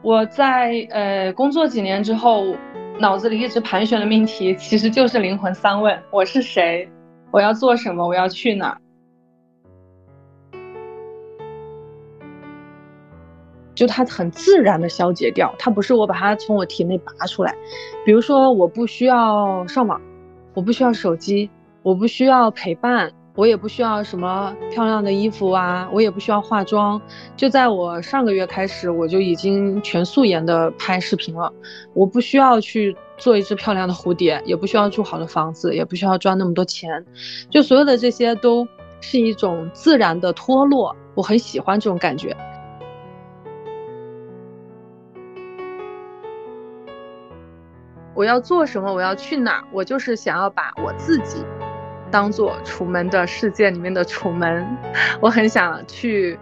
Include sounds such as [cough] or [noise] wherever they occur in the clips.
我在呃工作几年之后，脑子里一直盘旋的命题其实就是灵魂三问：我是谁？我要做什么？我要去哪儿？就它很自然的消解掉，它不是我把它从我体内拔出来。比如说，我不需要上网，我不需要手机，我不需要陪伴。我也不需要什么漂亮的衣服啊，我也不需要化妆。就在我上个月开始，我就已经全素颜的拍视频了。我不需要去做一只漂亮的蝴蝶，也不需要住好的房子，也不需要赚那么多钱。就所有的这些都是一种自然的脱落，我很喜欢这种感觉。我要做什么？我要去哪儿？我就是想要把我自己。当做楚门的世界里面的楚门，[laughs] 我很想去，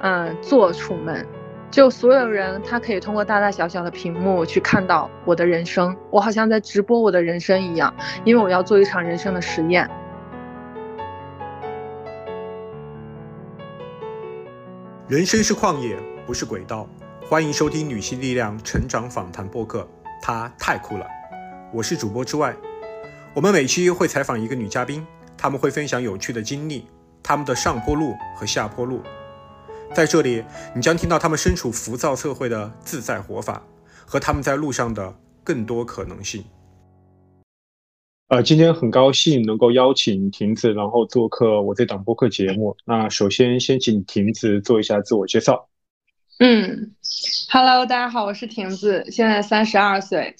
嗯，做楚门。就所有人，他可以通过大大小小的屏幕去看到我的人生，我好像在直播我的人生一样，因为我要做一场人生的实验。人生是旷野，不是轨道。欢迎收听女性力量成长访谈播客，她太酷了。我是主播之外。我们每期会采访一个女嘉宾，他们会分享有趣的经历，他们的上坡路和下坡路。在这里，你将听到他们身处浮躁社会的自在活法，和他们在路上的更多可能性。呃，今天很高兴能够邀请婷子，然后做客我这档播客节目。那首先先请婷子做一下自我介绍。嗯，Hello，大家好，我是婷子，现在三十二岁。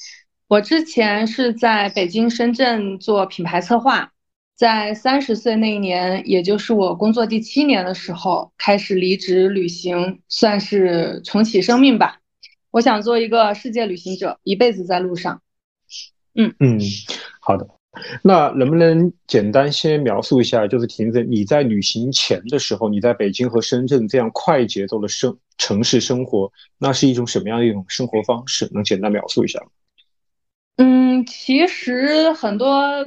我之前是在北京、深圳做品牌策划，在三十岁那一年，也就是我工作第七年的时候，开始离职旅行，算是重启生命吧。我想做一个世界旅行者，一辈子在路上。嗯嗯，好的。那能不能简单先描述一下，就是婷子你在旅行前的时候，你在北京和深圳这样快节奏的生城市生活，那是一种什么样的一种生活方式？能简单描述一下吗？嗯，其实很多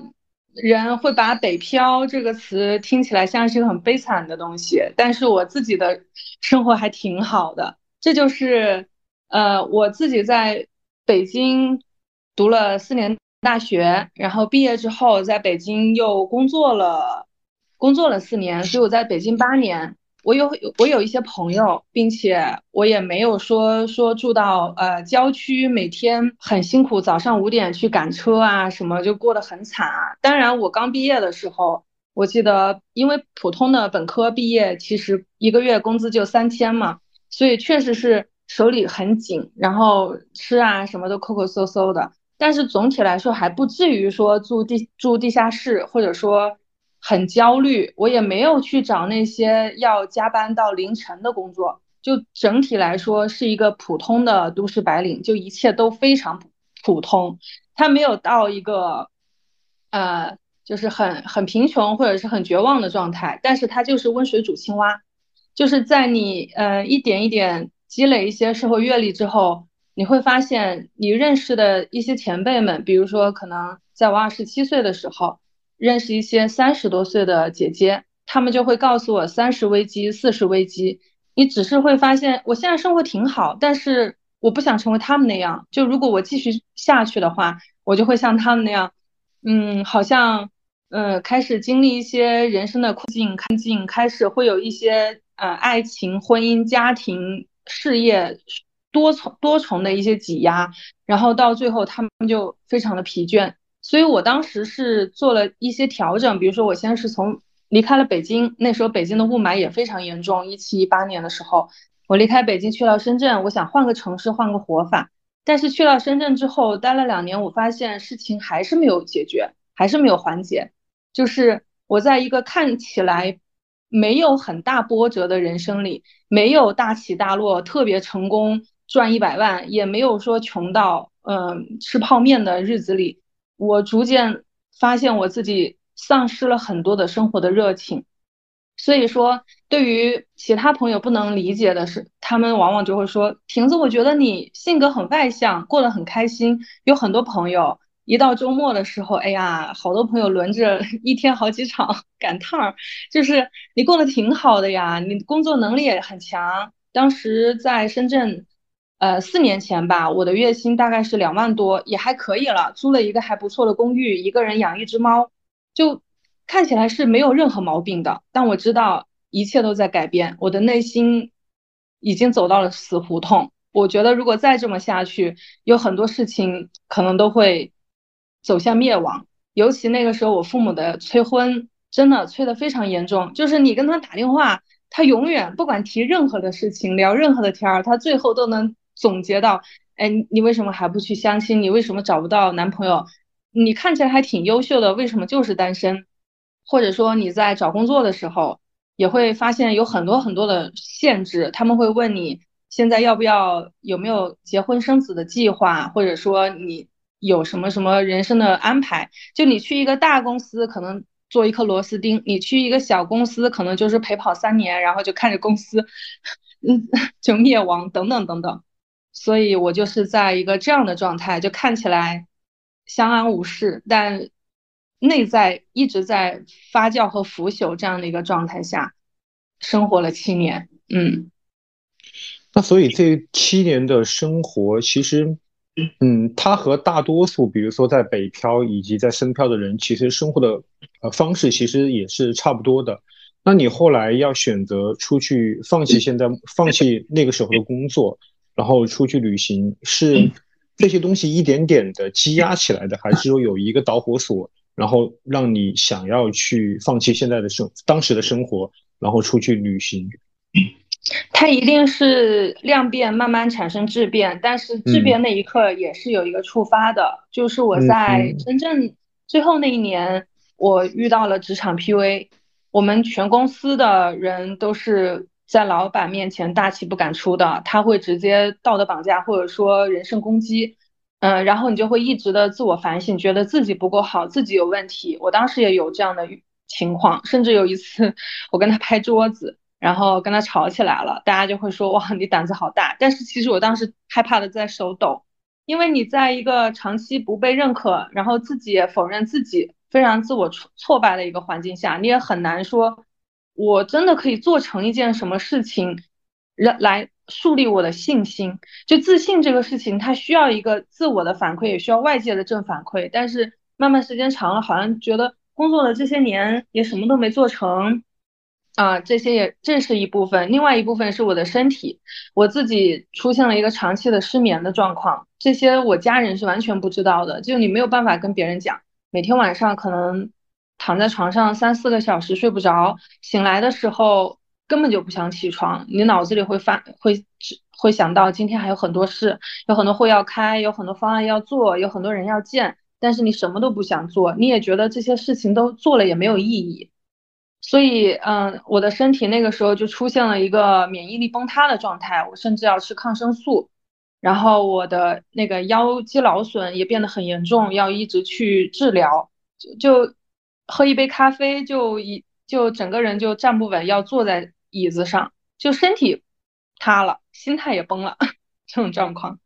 人会把“北漂”这个词听起来像是一个很悲惨的东西，但是我自己的生活还挺好的。这就是，呃，我自己在北京读了四年大学，然后毕业之后在北京又工作了，工作了四年，所以我在北京八年。我有我有一些朋友，并且我也没有说说住到呃郊区，每天很辛苦，早上五点去赶车啊什么，就过得很惨啊。当然，我刚毕业的时候，我记得因为普通的本科毕业，其实一个月工资就三千嘛，所以确实是手里很紧，然后吃啊什么都抠抠搜搜的。但是总体来说还不至于说住地住地下室，或者说。很焦虑，我也没有去找那些要加班到凌晨的工作，就整体来说是一个普通的都市白领，就一切都非常普通。他没有到一个，呃，就是很很贫穷或者是很绝望的状态，但是他就是温水煮青蛙，就是在你呃一点一点积累一些社会阅历之后，你会发现你认识的一些前辈们，比如说可能在我二十七岁的时候。认识一些三十多岁的姐姐，她们就会告诉我三十危机、四十危机。你只是会发现，我现在生活挺好，但是我不想成为他们那样。就如果我继续下去的话，我就会像他们那样，嗯，好像，嗯，开始经历一些人生的困境、困境，开始会有一些呃爱情、婚姻、家庭、事业多重多重的一些挤压，然后到最后他们就非常的疲倦。所以我当时是做了一些调整，比如说我先是从离开了北京，那时候北京的雾霾也非常严重，一七一八年的时候，我离开北京去了深圳，我想换个城市，换个活法。但是去了深圳之后，待了两年，我发现事情还是没有解决，还是没有缓解。就是我在一个看起来没有很大波折的人生里，没有大起大落，特别成功赚一百万，也没有说穷到嗯吃泡面的日子里。我逐渐发现我自己丧失了很多的生活的热情，所以说对于其他朋友不能理解的是，他们往往就会说：“亭子，我觉得你性格很外向，过得很开心，有很多朋友。一到周末的时候，哎呀，好多朋友轮着一天好几场 [laughs] 赶趟儿，就是你过得挺好的呀，你工作能力也很强。当时在深圳。”呃，四年前吧，我的月薪大概是两万多，也还可以了，租了一个还不错的公寓，一个人养一只猫，就看起来是没有任何毛病的。但我知道一切都在改变，我的内心已经走到了死胡同。我觉得如果再这么下去，有很多事情可能都会走向灭亡。尤其那个时候，我父母的催婚真的催得非常严重，就是你跟他打电话，他永远不管提任何的事情，聊任何的天儿，他最后都能。总结到，哎，你为什么还不去相亲？你为什么找不到男朋友？你看起来还挺优秀的，为什么就是单身？或者说你在找工作的时候，也会发现有很多很多的限制。他们会问你现在要不要有没有结婚生子的计划，或者说你有什么什么人生的安排？就你去一个大公司，可能做一颗螺丝钉；你去一个小公司，可能就是陪跑三年，然后就看着公司，[laughs] 嗯，就灭亡等等等等。所以我就是在一个这样的状态，就看起来相安无事，但内在一直在发酵和腐朽这样的一个状态下生活了七年。嗯，那所以这七年的生活，其实，嗯，他和大多数，比如说在北漂以及在深漂的人，其实生活的呃方式其实也是差不多的。那你后来要选择出去，放弃现在，放弃那个时候的工作。然后出去旅行是这些东西一点点的积压起来的，还是说有一个导火索，然后让你想要去放弃现在的生当时的生活，然后出去旅行？它一定是量变慢慢产生质变，但是质变那一刻也是有一个触发的，就是我在深圳最后那一年，我遇到了职场 PUA，我们全公司的人都是。在老板面前大气不敢出的，他会直接道德绑架或者说人身攻击，嗯，然后你就会一直的自我反省，觉得自己不够好，自己有问题。我当时也有这样的情况，甚至有一次我跟他拍桌子，然后跟他吵起来了，大家就会说哇你胆子好大。但是其实我当时害怕的在手抖，因为你在一个长期不被认可，然后自己也否认自己非常自我挫挫败的一个环境下，你也很难说。我真的可以做成一件什么事情，来来树立我的信心。就自信这个事情，它需要一个自我的反馈，也需要外界的正反馈。但是慢慢时间长了，好像觉得工作的这些年也什么都没做成啊。这些也这是一部分，另外一部分是我的身体，我自己出现了一个长期的失眠的状况。这些我家人是完全不知道的，就你没有办法跟别人讲，每天晚上可能。躺在床上三四个小时睡不着，醒来的时候根本就不想起床，你脑子里会发会会想到今天还有很多事，有很多会要开，有很多方案要做，有很多人要见，但是你什么都不想做，你也觉得这些事情都做了也没有意义，所以嗯，我的身体那个时候就出现了一个免疫力崩塌的状态，我甚至要吃抗生素，然后我的那个腰肌劳损也变得很严重，要一直去治疗，就就。喝一杯咖啡就一就整个人就站不稳，要坐在椅子上，就身体塌了，心态也崩了，[laughs] 这种状况。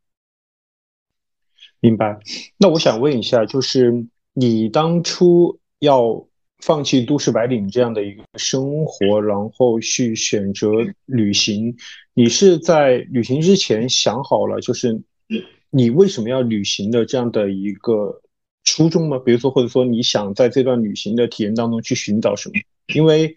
明白。那我想问一下，就是你当初要放弃都市白领这样的一个生活，然后去选择旅行，你是在旅行之前想好了，就是你为什么要旅行的这样的一个？初衷吗？比如说，或者说你想在这段旅行的体验当中去寻找什么？因为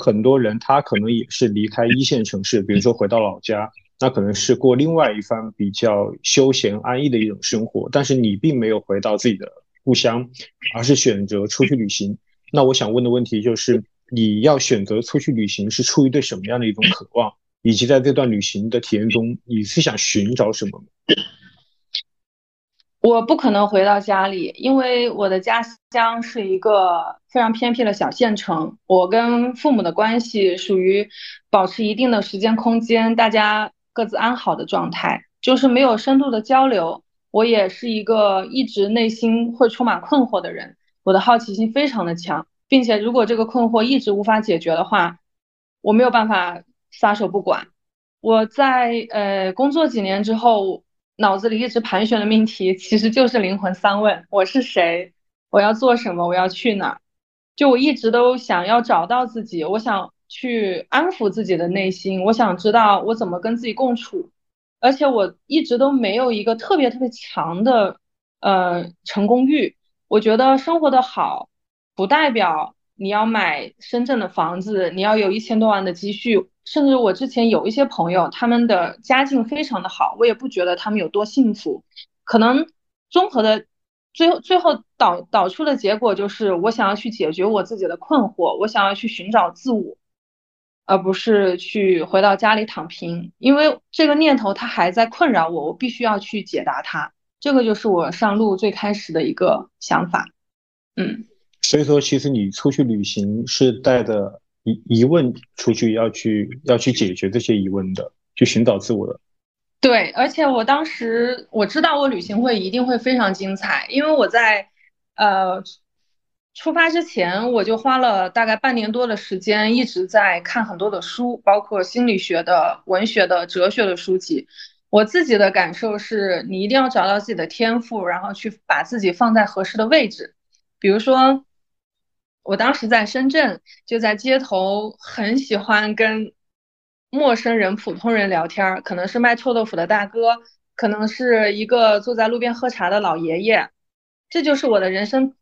很多人他可能也是离开一线城市，比如说回到老家，那可能是过另外一番比较休闲安逸的一种生活。但是你并没有回到自己的故乡，而是选择出去旅行。那我想问的问题就是，你要选择出去旅行是出于对什么样的一种渴望？以及在这段旅行的体验中，你是想寻找什么？我不可能回到家里，因为我的家乡是一个非常偏僻的小县城。我跟父母的关系属于保持一定的时间空间，大家各自安好的状态，就是没有深度的交流。我也是一个一直内心会充满困惑的人，我的好奇心非常的强，并且如果这个困惑一直无法解决的话，我没有办法撒手不管。我在呃工作几年之后。脑子里一直盘旋的命题其实就是灵魂三问：我是谁？我要做什么？我要去哪？就我一直都想要找到自己，我想去安抚自己的内心，我想知道我怎么跟自己共处。而且我一直都没有一个特别特别强的呃成功欲。我觉得生活的好，不代表你要买深圳的房子，你要有一千多万的积蓄。甚至我之前有一些朋友，他们的家境非常的好，我也不觉得他们有多幸福。可能综合的最后最后导导出的结果就是，我想要去解决我自己的困惑，我想要去寻找自我。而不是去回到家里躺平，因为这个念头它还在困扰我，我必须要去解答它。这个就是我上路最开始的一个想法。嗯，所以说，其实你出去旅行是带着疑疑问出去，要去要去解决这些疑问的，去寻找自我的。对，而且我当时我知道我旅行会一定会非常精彩，因为我在呃。出发之前，我就花了大概半年多的时间，一直在看很多的书，包括心理学的、文学的、哲学的书籍。我自己的感受是，你一定要找到自己的天赋，然后去把自己放在合适的位置。比如说，我当时在深圳，就在街头，很喜欢跟陌生人、普通人聊天儿，可能是卖臭豆腐的大哥，可能是一个坐在路边喝茶的老爷爷，这就是我的人生。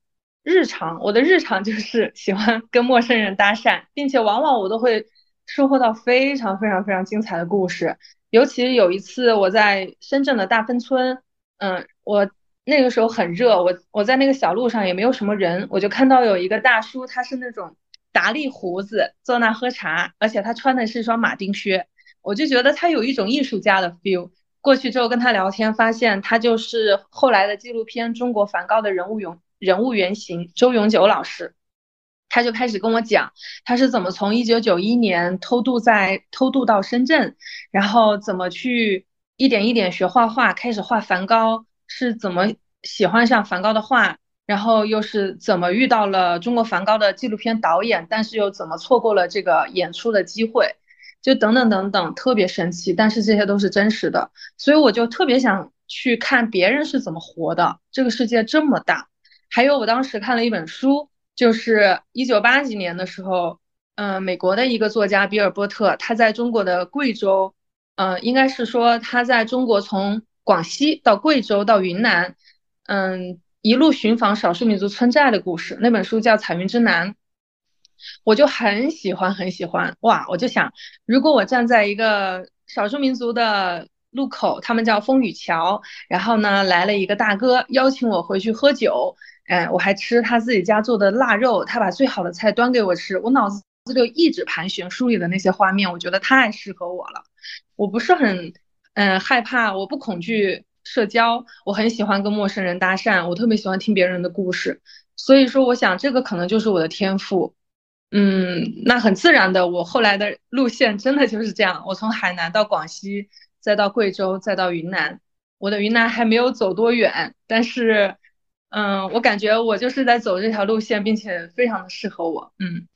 日常，我的日常就是喜欢跟陌生人搭讪，并且往往我都会收获到非常非常非常精彩的故事。尤其有一次我在深圳的大芬村，嗯，我那个时候很热，我我在那个小路上也没有什么人，我就看到有一个大叔，他是那种达利胡子，坐那喝茶，而且他穿的是一双马丁靴，我就觉得他有一种艺术家的 feel。过去之后跟他聊天，发现他就是后来的纪录片《中国梵高的人物永》。人物原型周永久老师，他就开始跟我讲，他是怎么从一九九一年偷渡在偷渡到深圳，然后怎么去一点一点学画画，开始画梵高，是怎么喜欢上梵高的画，然后又是怎么遇到了中国梵高的纪录片导演，但是又怎么错过了这个演出的机会，就等等等等，特别神奇，但是这些都是真实的，所以我就特别想去看别人是怎么活的，这个世界这么大。还有，我当时看了一本书，就是一九八几年的时候，嗯，美国的一个作家比尔波特，他在中国的贵州，嗯，应该是说他在中国从广西到贵州到云南，嗯，一路寻访少数民族村寨的故事。那本书叫《彩云之南》，我就很喜欢，很喜欢。哇，我就想，如果我站在一个少数民族的路口，他们叫风雨桥，然后呢，来了一个大哥邀请我回去喝酒。哎，我还吃他自己家做的腊肉，他把最好的菜端给我吃，我脑子就一直盘旋书里的那些画面，我觉得太适合我了。我不是很嗯害怕，我不恐惧社交，我很喜欢跟陌生人搭讪，我特别喜欢听别人的故事，所以说我想这个可能就是我的天赋。嗯，那很自然的，我后来的路线真的就是这样，我从海南到广西，再到贵州，再到云南，我的云南还没有走多远，但是。嗯，我感觉我就是在走这条路线，并且非常的适合我。嗯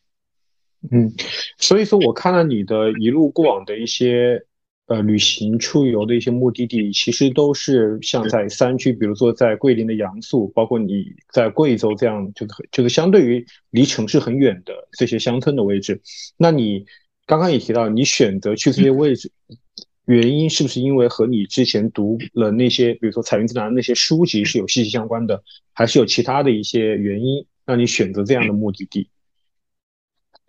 嗯，所以说我看了你的一路过往的一些呃旅行出游的一些目的地，其实都是像在山区，比如说在桂林的阳朔，包括你在贵州这样，就是就是相对于离城市很远的这些乡村的位置。那你刚刚也提到，你选择去这些位置。原因是不是因为和你之前读了那些，比如说《彩云之南》那些书籍是有息息相关的，还是有其他的一些原因让你选择这样的目的地？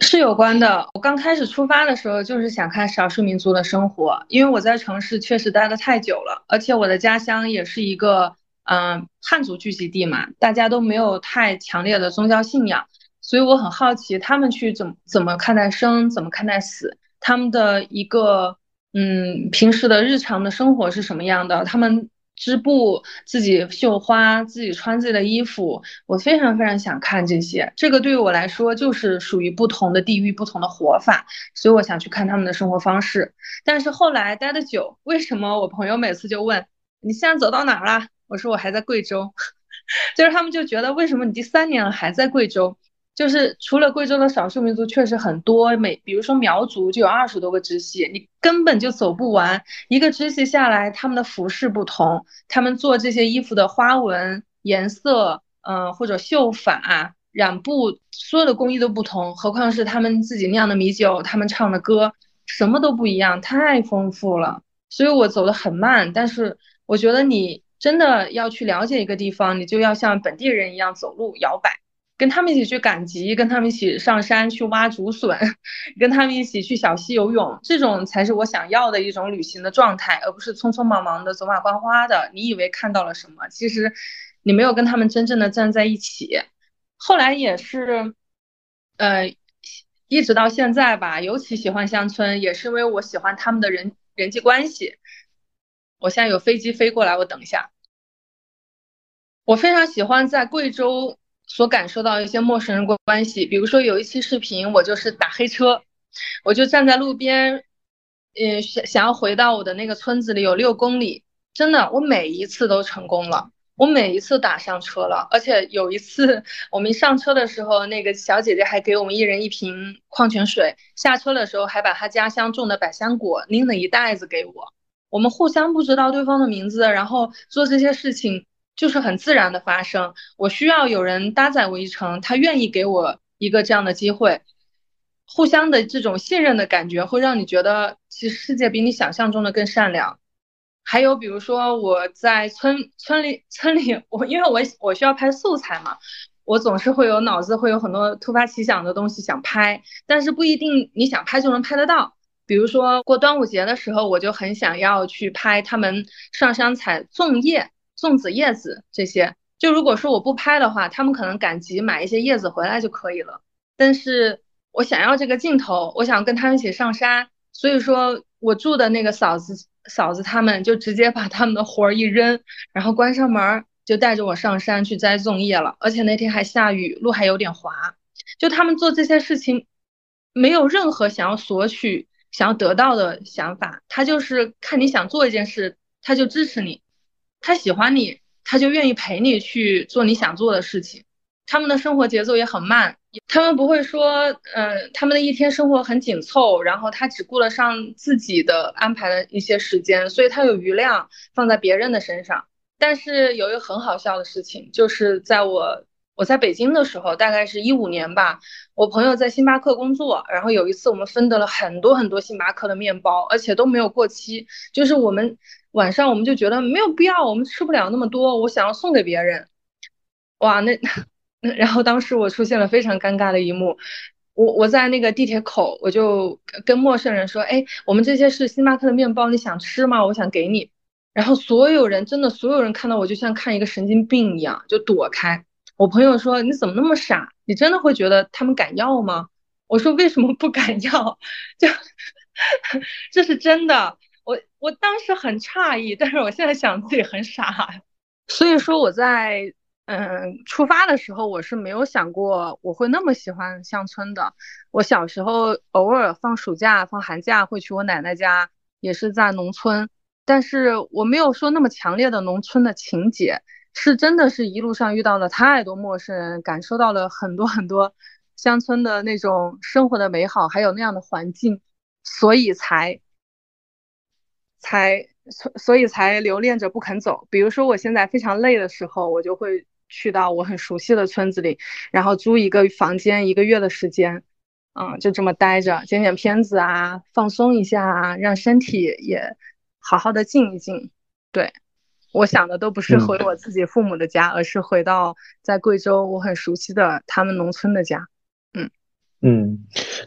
是有关的。我刚开始出发的时候就是想看少数民族的生活，因为我在城市确实待的太久了，而且我的家乡也是一个嗯汉族聚集地嘛，大家都没有太强烈的宗教信仰，所以我很好奇他们去怎么怎么看待生，怎么看待死，他们的一个。嗯，平时的日常的生活是什么样的？他们织布，自己绣花，自己穿自己的衣服，我非常非常想看这些。这个对于我来说就是属于不同的地域、不同的活法，所以我想去看他们的生活方式。但是后来待的久，为什么我朋友每次就问你现在走到哪儿了？我说我还在贵州，[laughs] 就是他们就觉得为什么你第三年了还在贵州？就是除了贵州的少数民族确实很多，每比如说苗族就有二十多个支系，你根本就走不完。一个支系下来，他们的服饰不同，他们做这些衣服的花纹、颜色，嗯，或者绣法、染布，所有的工艺都不同。何况是他们自己酿的米酒，他们唱的歌，什么都不一样，太丰富了。所以我走得很慢。但是我觉得你真的要去了解一个地方，你就要像本地人一样走路摇摆，跟他们一起去赶集，跟他们一起上山去挖竹笋，[laughs] 跟他们一起去小溪游泳，这种才是我想要的一种旅行的状态，而不是匆匆忙忙的走马观花的。你以为看到了什么，其实你没有跟他们真正的站在一起。后来也是，呃。一直到现在吧，尤其喜欢乡村，也是因为我喜欢他们的人人际关系。我现在有飞机飞过来，我等一下。我非常喜欢在贵州所感受到一些陌生人关系，比如说有一期视频，我就是打黑车，我就站在路边，嗯，想想要回到我的那个村子里有六公里，真的，我每一次都成功了。我每一次打上车了，而且有一次我们上车的时候，那个小姐姐还给我们一人一瓶矿泉水。下车的时候还把她家乡种的百香果拎了一袋子给我。我们互相不知道对方的名字，然后做这些事情就是很自然的发生。我需要有人搭载我一程，他愿意给我一个这样的机会，互相的这种信任的感觉会让你觉得，其实世界比你想象中的更善良。还有比如说我在村村里村里，我因为我我需要拍素材嘛，我总是会有脑子会有很多突发奇想的东西想拍，但是不一定你想拍就能拍得到。比如说过端午节的时候，我就很想要去拍他们上山采粽叶、粽子叶子这些。就如果说我不拍的话，他们可能赶集买一些叶子回来就可以了。但是我想要这个镜头，我想跟他们一起上山，所以说我住的那个嫂子。嫂子他们就直接把他们的活儿一扔，然后关上门就带着我上山去摘粽叶了。而且那天还下雨，路还有点滑。就他们做这些事情，没有任何想要索取、想要得到的想法。他就是看你想做一件事，他就支持你；他喜欢你，他就愿意陪你去做你想做的事情。他们的生活节奏也很慢。他们不会说，嗯，他们的一天生活很紧凑，然后他只顾得上自己的安排的一些时间，所以他有余量放在别人的身上。但是有一个很好笑的事情，就是在我我在北京的时候，大概是一五年吧，我朋友在星巴克工作，然后有一次我们分得了很多很多星巴克的面包，而且都没有过期，就是我们晚上我们就觉得没有必要，我们吃不了那么多，我想要送给别人，哇，那那。然后当时我出现了非常尴尬的一幕，我我在那个地铁口，我就跟陌生人说：“哎，我们这些是星巴克的面包，你想吃吗？我想给你。”然后所有人真的所有人看到我就像看一个神经病一样，就躲开。我朋友说：“你怎么那么傻？你真的会觉得他们敢要吗？”我说：“为什么不敢要？就 [laughs] 这是真的。”我我当时很诧异，但是我现在想自己很傻。所以说我在。嗯，出发的时候我是没有想过我会那么喜欢乡村的。我小时候偶尔放暑假、放寒假会去我奶奶家，也是在农村，但是我没有说那么强烈的农村的情节，是真的是一路上遇到了太多陌生人，感受到了很多很多乡村的那种生活的美好，还有那样的环境，所以才才所所以才留恋着不肯走。比如说我现在非常累的时候，我就会。去到我很熟悉的村子里，然后租一个房间一个月的时间，嗯，就这么待着，剪剪片子啊，放松一下啊，让身体也好好的静一静。对，我想的都不是回我自己父母的家，而是回到在贵州我很熟悉的他们农村的家。嗯，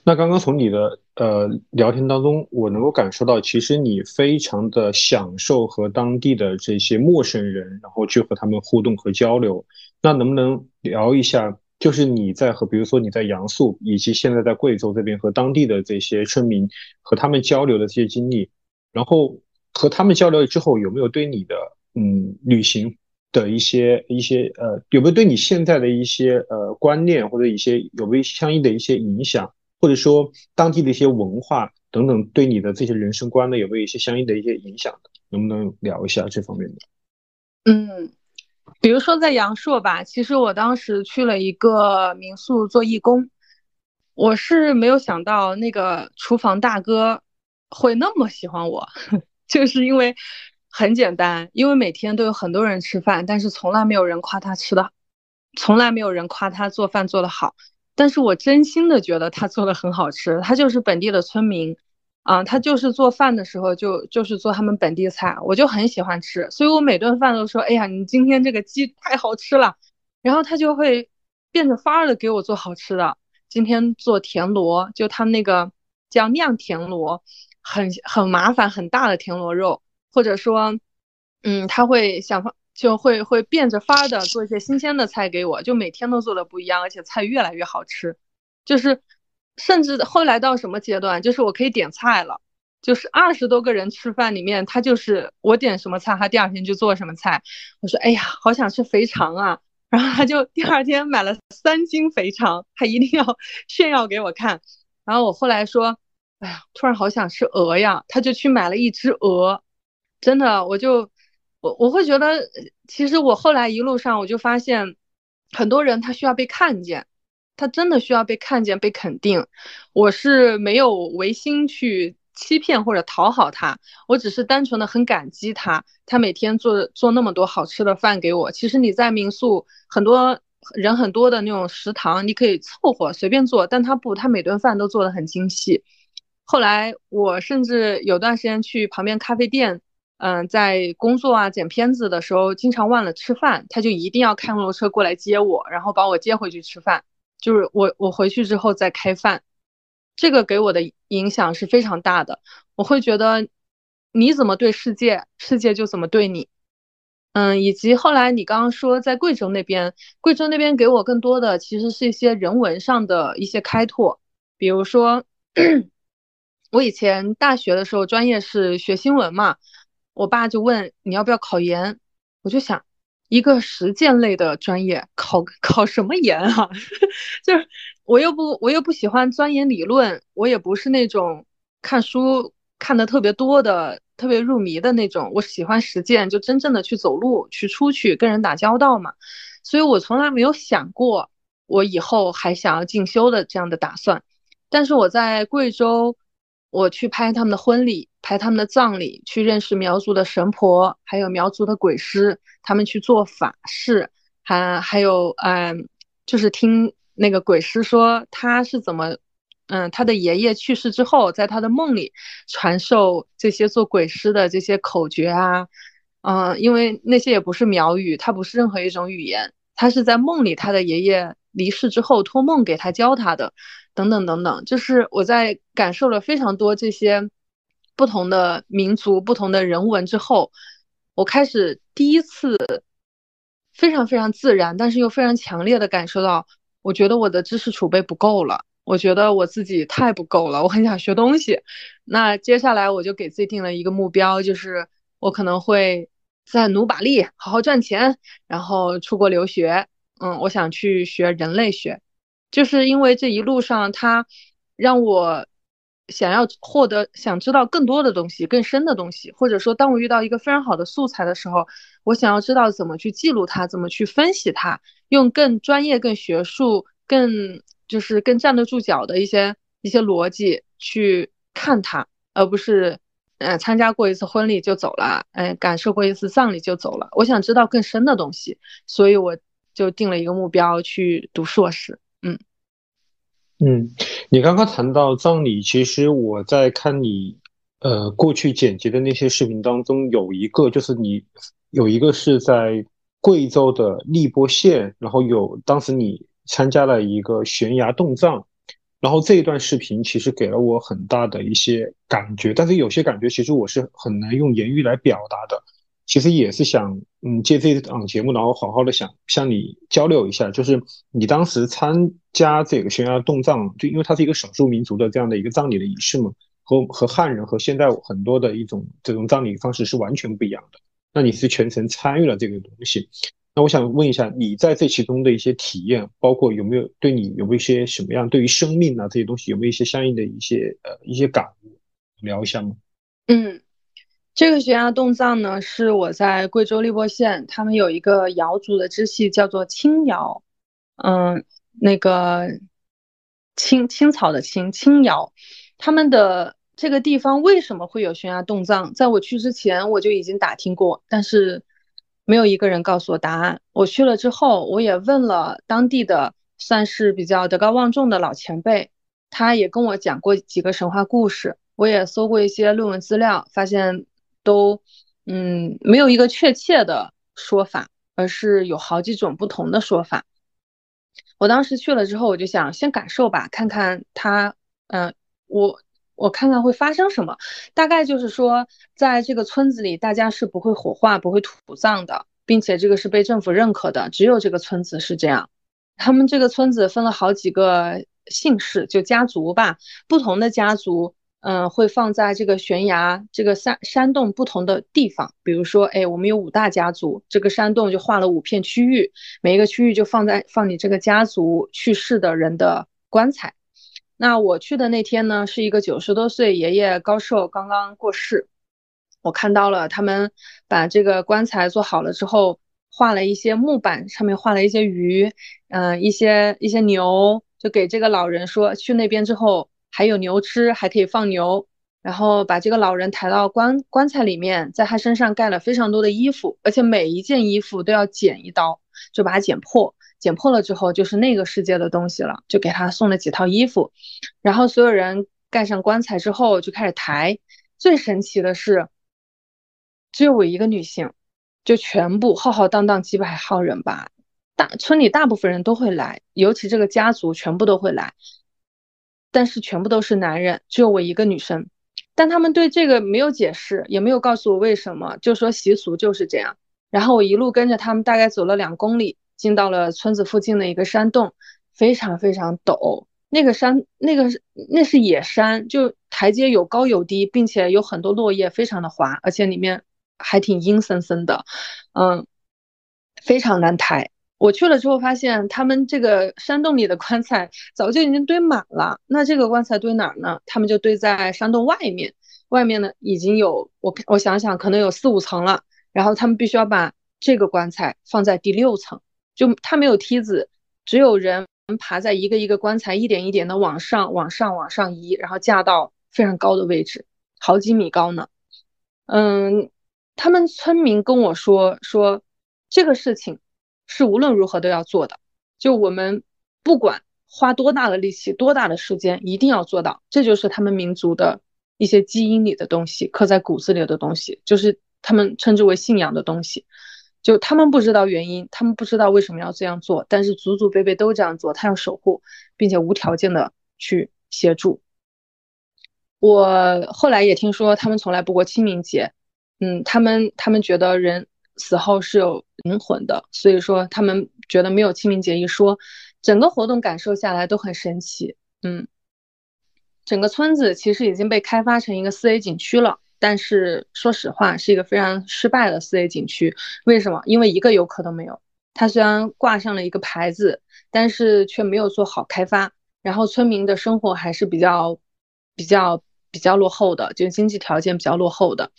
那刚刚从你的。呃，聊天当中，我能够感受到，其实你非常的享受和当地的这些陌生人，然后去和他们互动和交流。那能不能聊一下，就是你在和，比如说你在阳朔，以及现在在贵州这边和当地的这些村民和他们交流的这些经历，然后和他们交流之后，有没有对你的嗯旅行的一些一些呃，有没有对你现在的一些呃观念或者一些有没有相应的一些影响？或者说当地的一些文化等等，对你的这些人生观呢，有没有一些相应的一些影响？能不能聊一下这方面的？嗯，比如说在阳朔吧，其实我当时去了一个民宿做义工，我是没有想到那个厨房大哥会那么喜欢我，[laughs] 就是因为很简单，因为每天都有很多人吃饭，但是从来没有人夸他吃的，从来没有人夸他做饭做得好。但是我真心的觉得他做的很好吃，他就是本地的村民，啊，他就是做饭的时候就就是做他们本地菜，我就很喜欢吃，所以我每顿饭都说，哎呀，你今天这个鸡太好吃了，然后他就会变着法儿的给我做好吃的。今天做田螺，就他们那个叫酿田螺，很很麻烦很大的田螺肉，或者说，嗯，他会想方就会会变着法儿的做一些新鲜的菜给我，就每天都做的不一样，而且菜越来越好吃，就是。甚至后来到什么阶段，就是我可以点菜了，就是二十多个人吃饭里面，他就是我点什么菜，他第二天就做什么菜。我说，哎呀，好想吃肥肠啊！然后他就第二天买了三斤肥肠，他一定要炫耀给我看。然后我后来说，哎呀，突然好想吃鹅呀，他就去买了一只鹅。真的，我就我我会觉得，其实我后来一路上我就发现，很多人他需要被看见。他真的需要被看见、被肯定。我是没有违心去欺骗或者讨好他，我只是单纯的很感激他。他每天做做那么多好吃的饭给我。其实你在民宿很多人很多的那种食堂，你可以凑合随便做，但他不，他每顿饭都做的很精细。后来我甚至有段时间去旁边咖啡店，嗯，在工作啊剪片子的时候，经常忘了吃饭，他就一定要开摩托车过来接我，然后把我接回去吃饭。就是我，我回去之后再开饭，这个给我的影响是非常大的。我会觉得你怎么对世界，世界就怎么对你。嗯，以及后来你刚刚说在贵州那边，贵州那边给我更多的其实是一些人文上的一些开拓。比如说，[clears throat] 我以前大学的时候专业是学新闻嘛，我爸就问你要不要考研，我就想。一个实践类的专业，考考什么研啊？[laughs] 就是我又不我又不喜欢钻研理论，我也不是那种看书看的特别多的、特别入迷的那种。我喜欢实践，就真正的去走路、去出去跟人打交道嘛。所以我从来没有想过我以后还想要进修的这样的打算。但是我在贵州，我去拍他们的婚礼。拍他们的葬礼，去认识苗族的神婆，还有苗族的鬼师，他们去做法事，还还有嗯，就是听那个鬼师说他是怎么，嗯，他的爷爷去世之后，在他的梦里传授这些做鬼师的这些口诀啊，嗯，因为那些也不是苗语，它不是任何一种语言，他是在梦里他的爷爷离世之后托梦给他教他的，等等等等，就是我在感受了非常多这些。不同的民族、不同的人文之后，我开始第一次非常非常自然，但是又非常强烈的感受到，我觉得我的知识储备不够了，我觉得我自己太不够了，我很想学东西。那接下来我就给自己定了一个目标，就是我可能会再努把力，好好赚钱，然后出国留学。嗯，我想去学人类学，就是因为这一路上他让我。想要获得、想知道更多的东西、更深的东西，或者说，当我遇到一个非常好的素材的时候，我想要知道怎么去记录它，怎么去分析它，用更专业、更学术、更就是更站得住脚的一些一些逻辑去看它，而不是嗯参加过一次婚礼就走了，嗯感受过一次葬礼就走了。我想知道更深的东西，所以我就定了一个目标去读硕士。嗯。你刚刚谈到葬礼，其实我在看你呃过去剪辑的那些视频当中，有一个就是你有一个是在贵州的荔波县，然后有当时你参加了一个悬崖洞葬，然后这一段视频其实给了我很大的一些感觉，但是有些感觉其实我是很难用言语来表达的。其实也是想，嗯，借这档节目，然后好好的想向你交流一下，就是你当时参加这个悬崖洞葬，就因为它是一个少数民族的这样的一个葬礼的仪式嘛，和和汉人和现在很多的一种这种葬礼方式是完全不一样的。那你是全程参与了这个东西，那我想问一下，你在这其中的一些体验，包括有没有对你有没有一些什么样对于生命啊这些东西有没有一些相应的一些呃一些感悟，聊一下吗？嗯。这个悬崖洞葬呢，是我在贵州荔波县，他们有一个瑶族的支系，叫做青瑶，嗯，那个青青草的青青瑶，他们的这个地方为什么会有悬崖洞葬？在我去之前，我就已经打听过，但是没有一个人告诉我答案。我去了之后，我也问了当地的算是比较德高望重的老前辈，他也跟我讲过几个神话故事。我也搜过一些论文资料，发现都嗯没有一个确切的说法，而是有好几种不同的说法。我当时去了之后，我就想先感受吧，看看它，嗯，我我看看会发生什么。大概就是说，在这个村子里，大家是不会火化、不会土葬的，并且这个是被政府认可的，只有这个村子是这样。他们这个村子分了好几个姓氏，就家族吧，不同的家族。嗯，会放在这个悬崖、这个山山洞不同的地方。比如说，哎，我们有五大家族，这个山洞就划了五片区域，每一个区域就放在放你这个家族去世的人的棺材。那我去的那天呢，是一个九十多岁爷爷高寿刚刚过世。我看到了他们把这个棺材做好了之后，画了一些木板，上面画了一些鱼，嗯，一些一些牛，就给这个老人说，去那边之后。还有牛吃，还可以放牛，然后把这个老人抬到棺棺材里面，在他身上盖了非常多的衣服，而且每一件衣服都要剪一刀，就把它剪破，剪破了之后就是那个世界的东西了，就给他送了几套衣服，然后所有人盖上棺材之后就开始抬，最神奇的是，只有我一个女性，就全部浩浩荡荡几百号人吧，大村里大部分人都会来，尤其这个家族全部都会来。但是全部都是男人，只有我一个女生。但他们对这个没有解释，也没有告诉我为什么，就说习俗就是这样。然后我一路跟着他们，大概走了两公里，进到了村子附近的一个山洞，非常非常陡。那个山，那个那是野山，就台阶有高有低，并且有很多落叶，非常的滑，而且里面还挺阴森森的，嗯，非常难抬。我去了之后，发现他们这个山洞里的棺材早就已经堆满了。那这个棺材堆哪儿呢？他们就堆在山洞外面。外面呢，已经有我我想想，可能有四五层了。然后他们必须要把这个棺材放在第六层，就他没有梯子，只有人爬在一个一个棺材，一点一点的往上、往上、往上移，然后架到非常高的位置，好几米高呢。嗯，他们村民跟我说说这个事情。是无论如何都要做的，就我们不管花多大的力气、多大的时间，一定要做到。这就是他们民族的一些基因里的东西，刻在骨子里的东西，就是他们称之为信仰的东西。就他们不知道原因，他们不知道为什么要这样做，但是祖祖辈辈都这样做，他要守护，并且无条件的去协助。我后来也听说，他们从来不过清明节。嗯，他们他们觉得人。死后是有灵魂的，所以说他们觉得没有清明节一说，整个活动感受下来都很神奇。嗯，整个村子其实已经被开发成一个四 A 景区了，但是说实话是一个非常失败的四 A 景区。为什么？因为一个游客都没有。它虽然挂上了一个牌子，但是却没有做好开发，然后村民的生活还是比较、比较、比较落后的，就经济条件比较落后的，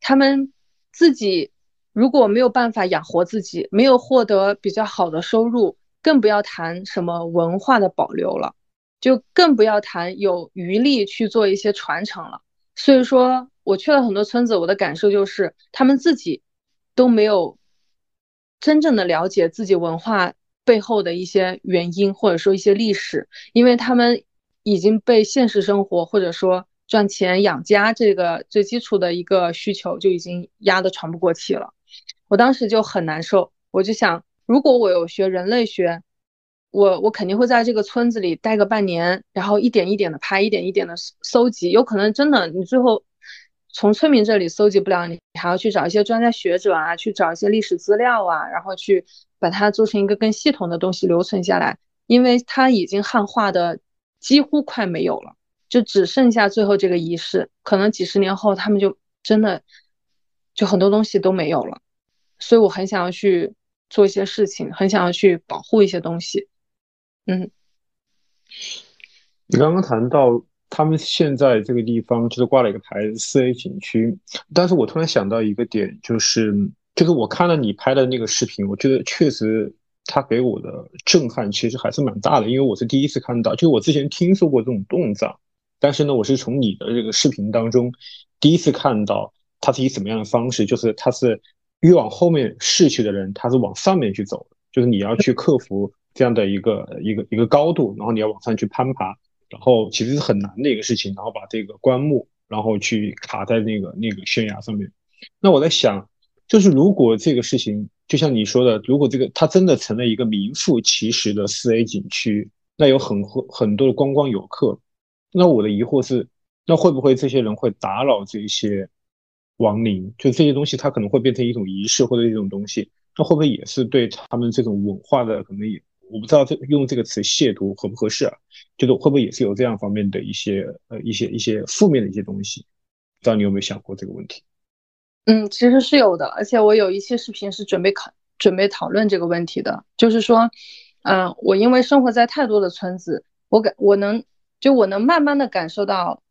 他们自己。如果没有办法养活自己，没有获得比较好的收入，更不要谈什么文化的保留了，就更不要谈有余力去做一些传承了。所以说，我去了很多村子，我的感受就是，他们自己都没有真正的了解自己文化背后的一些原因，或者说一些历史，因为他们已经被现实生活或者说赚钱养家这个最基础的一个需求就已经压得喘不过气了。我当时就很难受，我就想，如果我有学人类学，我我肯定会在这个村子里待个半年，然后一点一点的拍，一点一点的搜集。有可能真的，你最后从村民这里搜集不了，你还要去找一些专家学者啊，去找一些历史资料啊，然后去把它做成一个更系统的东西留存下来。因为它已经汉化的几乎快没有了，就只剩下最后这个仪式，可能几十年后他们就真的就很多东西都没有了。所以我很想要去做一些事情，很想要去保护一些东西。嗯，你刚刚谈到他们现在这个地方就是挂了一个牌子“四 A 景区”，但是我突然想到一个点，就是就是我看了你拍的那个视频，我觉得确实他给我的震撼其实还是蛮大的，因为我是第一次看到，就我之前听说过这种动葬，但是呢，我是从你的这个视频当中第一次看到它是以什么样的方式，就是它是。越往后面逝去的人，他是往上面去走的，就是你要去克服这样的一个一个一个高度，然后你要往上去攀爬，然后其实是很难的一个事情，然后把这个棺木然后去卡在那个那个悬崖上面。那我在想，就是如果这个事情就像你说的，如果这个它真的成了一个名副其实的四 A 景区，那有很很多的观光游客，那我的疑惑是，那会不会这些人会打扰这些亡灵？就这些东西，它可能会变成一种仪式或者一种东西，那会不会也是对他们这种文化的可能也？我不知道这用这个词亵渎合不合适啊？就是会不会也是有这样方面的一些呃一些一些负面的一些东西？不知道你有没有想过这个问题？嗯，其实是有的，而且我有一期视频是准备考准备讨论这个问题的，就是说，嗯，我因为生活在太多的村子，我感我能就我能慢慢的感受到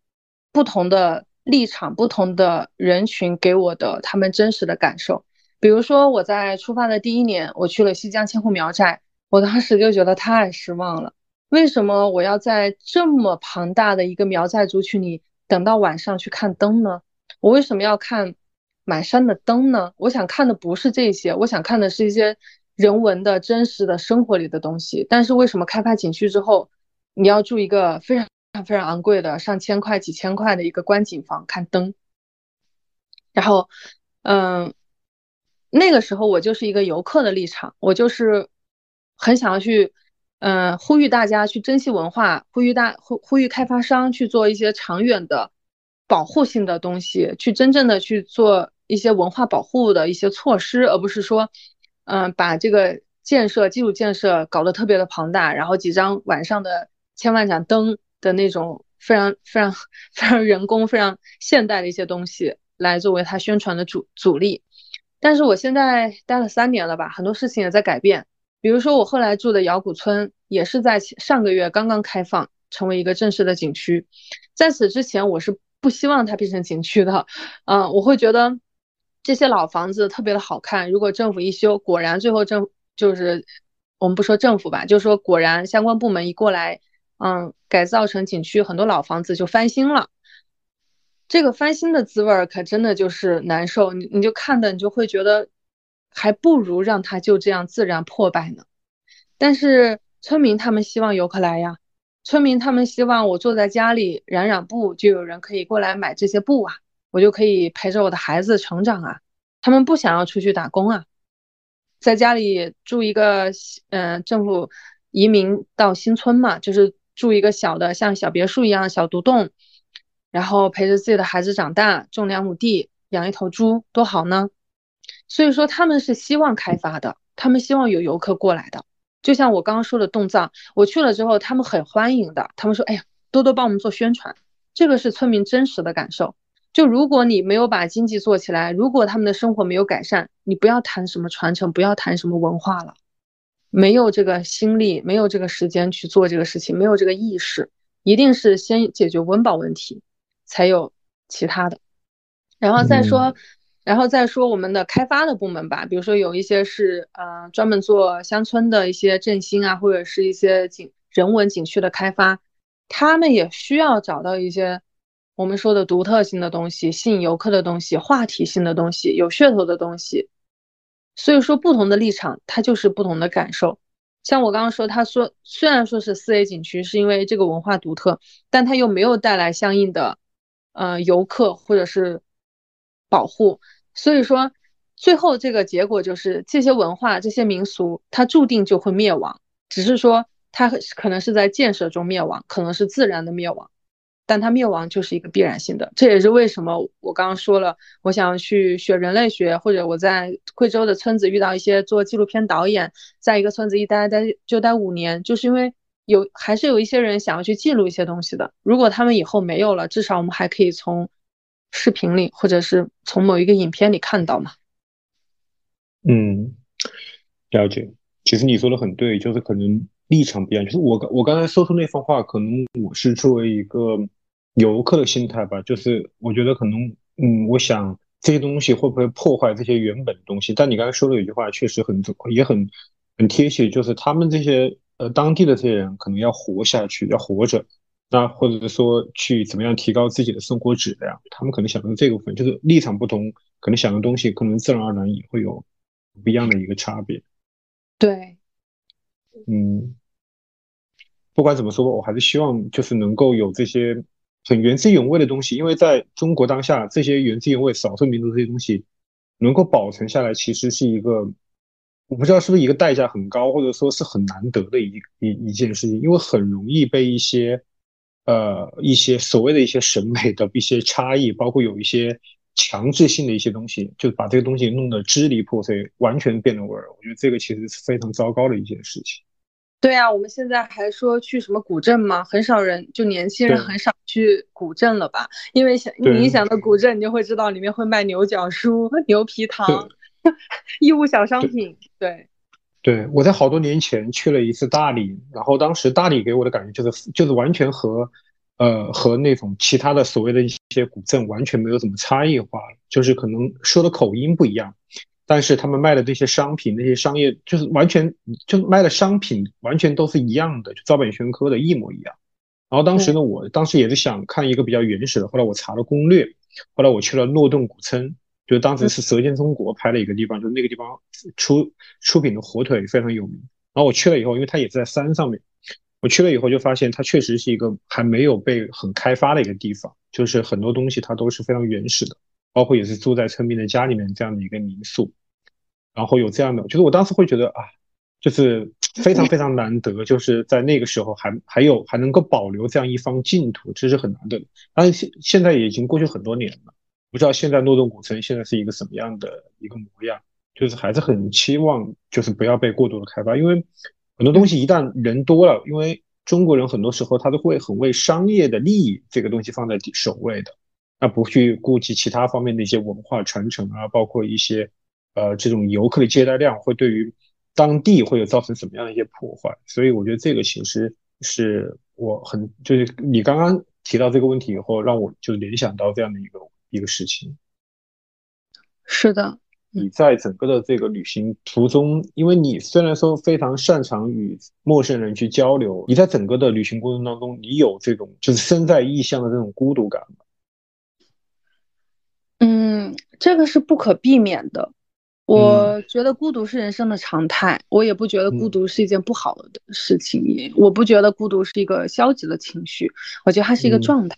不同的立场、不同的人群给我的他们真实的感受。比如说我在出发的第一年，我去了西江千户苗寨。我当时就觉得太失望了，为什么我要在这么庞大的一个苗寨族群里等到晚上去看灯呢？我为什么要看满山的灯呢？我想看的不是这些，我想看的是一些人文的真实的生活里的东西。但是为什么开发景区之后，你要住一个非常非常昂贵的上千块、几千块的一个观景房看灯？然后，嗯，那个时候我就是一个游客的立场，我就是。很想要去，嗯，呼吁大家去珍惜文化，呼吁大呼呼吁开发商去做一些长远的保护性的东西，去真正的去做一些文化保护的一些措施，而不是说，嗯，把这个建设基础建设搞得特别的庞大，然后几张晚上的千万盏灯的那种非常非常非常人工、非常现代的一些东西来作为它宣传的主主力。但是我现在待了三年了吧，很多事情也在改变。比如说，我后来住的瑶谷村也是在上个月刚刚开放，成为一个正式的景区。在此之前，我是不希望它变成景区的。嗯，我会觉得这些老房子特别的好看。如果政府一修，果然最后政就是我们不说政府吧，就说果然相关部门一过来，嗯，改造成景区，很多老房子就翻新了。这个翻新的滋味儿可真的就是难受，你你就看的你就会觉得。还不如让它就这样自然破败呢。但是村民他们希望游客来呀，村民他们希望我坐在家里染染布，就有人可以过来买这些布啊，我就可以陪着我的孩子成长啊。他们不想要出去打工啊，在家里住一个，嗯，政府移民到新村嘛，就是住一个小的像小别墅一样小独栋，然后陪着自己的孩子长大，种两亩地，养一头猪，多好呢。所以说他们是希望开发的，他们希望有游客过来的。就像我刚刚说的洞藏，我去了之后，他们很欢迎的。他们说：“哎呀，多多帮我们做宣传。”这个是村民真实的感受。就如果你没有把经济做起来，如果他们的生活没有改善，你不要谈什么传承，不要谈什么文化了。没有这个心力，没有这个时间去做这个事情，没有这个意识，一定是先解决温饱问题，才有其他的。然后再说。然后再说我们的开发的部门吧，比如说有一些是呃专门做乡村的一些振兴啊，或者是一些景人文景区的开发，他们也需要找到一些我们说的独特性的东西，吸引游客的东西，话题性的东西，有噱头的东西。所以说不同的立场，它就是不同的感受。像我刚刚说，他说虽然说是四 A 景区，是因为这个文化独特，但它又没有带来相应的呃游客或者是保护。所以说，最后这个结果就是这些文化、这些民俗，它注定就会灭亡。只是说它可能是在建设中灭亡，可能是自然的灭亡，但它灭亡就是一个必然性的。这也是为什么我刚刚说了，我想去学人类学，或者我在贵州的村子遇到一些做纪录片导演，在一个村子一待待就待五年，就是因为有还是有一些人想要去记录一些东西的。如果他们以后没有了，至少我们还可以从。视频里，或者是从某一个影片里看到嘛？嗯，了解。其实你说的很对，就是可能立场不一样。就是我我刚才说出那番话，可能我是作为一个游客的心态吧。就是我觉得可能，嗯，我想这些东西会不会破坏这些原本的东西？但你刚才说的有句话确实很也很很贴切，就是他们这些呃当地的这些人可能要活下去，要活着。那或者说去怎么样提高自己的生活质量，他们可能想的这个部分就是立场不同，可能想的东西可能自然而然也会有不一样的一个差别。对，嗯，不管怎么说，我还是希望就是能够有这些很原汁原味的东西，因为在中国当下，这些原汁原味少数民族这些东西能够保存下来，其实是一个我不知道是不是一个代价很高，或者说是很难得的一一一件事情，因为很容易被一些呃一些所谓的一些审美的一些差异，包括有一些强制性的一些东西，就把这个东西弄得支离破碎，完全变了味儿。我觉得这个其实是非常糟糕的一件事情。对啊，我们现在还说去什么古镇吗？很少人，就年轻人很少去古镇了吧？因为想你一想到古镇，你就会知道里面会卖牛角梳、牛皮糖、[laughs] 义乌小商品。对，对我在好多年前去了一次大理，然后当时大理给我的感觉就是就是完全和呃和那种其他的所谓的一些古镇完全没有什么差异化就是可能说的口音不一样。但是他们卖的这些商品，那些商业就是完全就卖的商品完全都是一样的，就照本宣科的一模一样。然后当时呢，我当时也是想看一个比较原始的，后来我查了攻略，后来我去了诺顿古村，就当时是《舌尖中国》拍的一个地方，就那个地方出出品的火腿非常有名。然后我去了以后，因为它也是在山上面，我去了以后就发现它确实是一个还没有被很开发的一个地方，就是很多东西它都是非常原始的。包括也是住在村民的家里面这样的一个民宿，然后有这样的，就是我当时会觉得啊，就是非常非常难得，就是在那个时候还还有还能够保留这样一方净土，这是很难得的。但是现现在已经过去很多年了，不知道现在诺顿古城现在是一个什么样的一个模样，就是还是很期望就是不要被过度的开发，因为很多东西一旦人多了，因为中国人很多时候他都会很为商业的利益这个东西放在首位的。那不去顾及其他方面的一些文化传承啊，包括一些呃这种游客的接待量，会对于当地会有造成什么样的一些破坏？所以我觉得这个其实是我很就是你刚刚提到这个问题以后，让我就联想到这样的一个一个事情。是的，你在整个的这个旅行途中，因为你虽然说非常擅长与陌生人去交流，你在整个的旅行过程当中，你有这种就是身在异乡的这种孤独感吗？嗯，这个是不可避免的。我觉得孤独是人生的常态，我也不觉得孤独是一件不好的事情。也我不觉得孤独是一个消极的情绪，我觉得它是一个状态。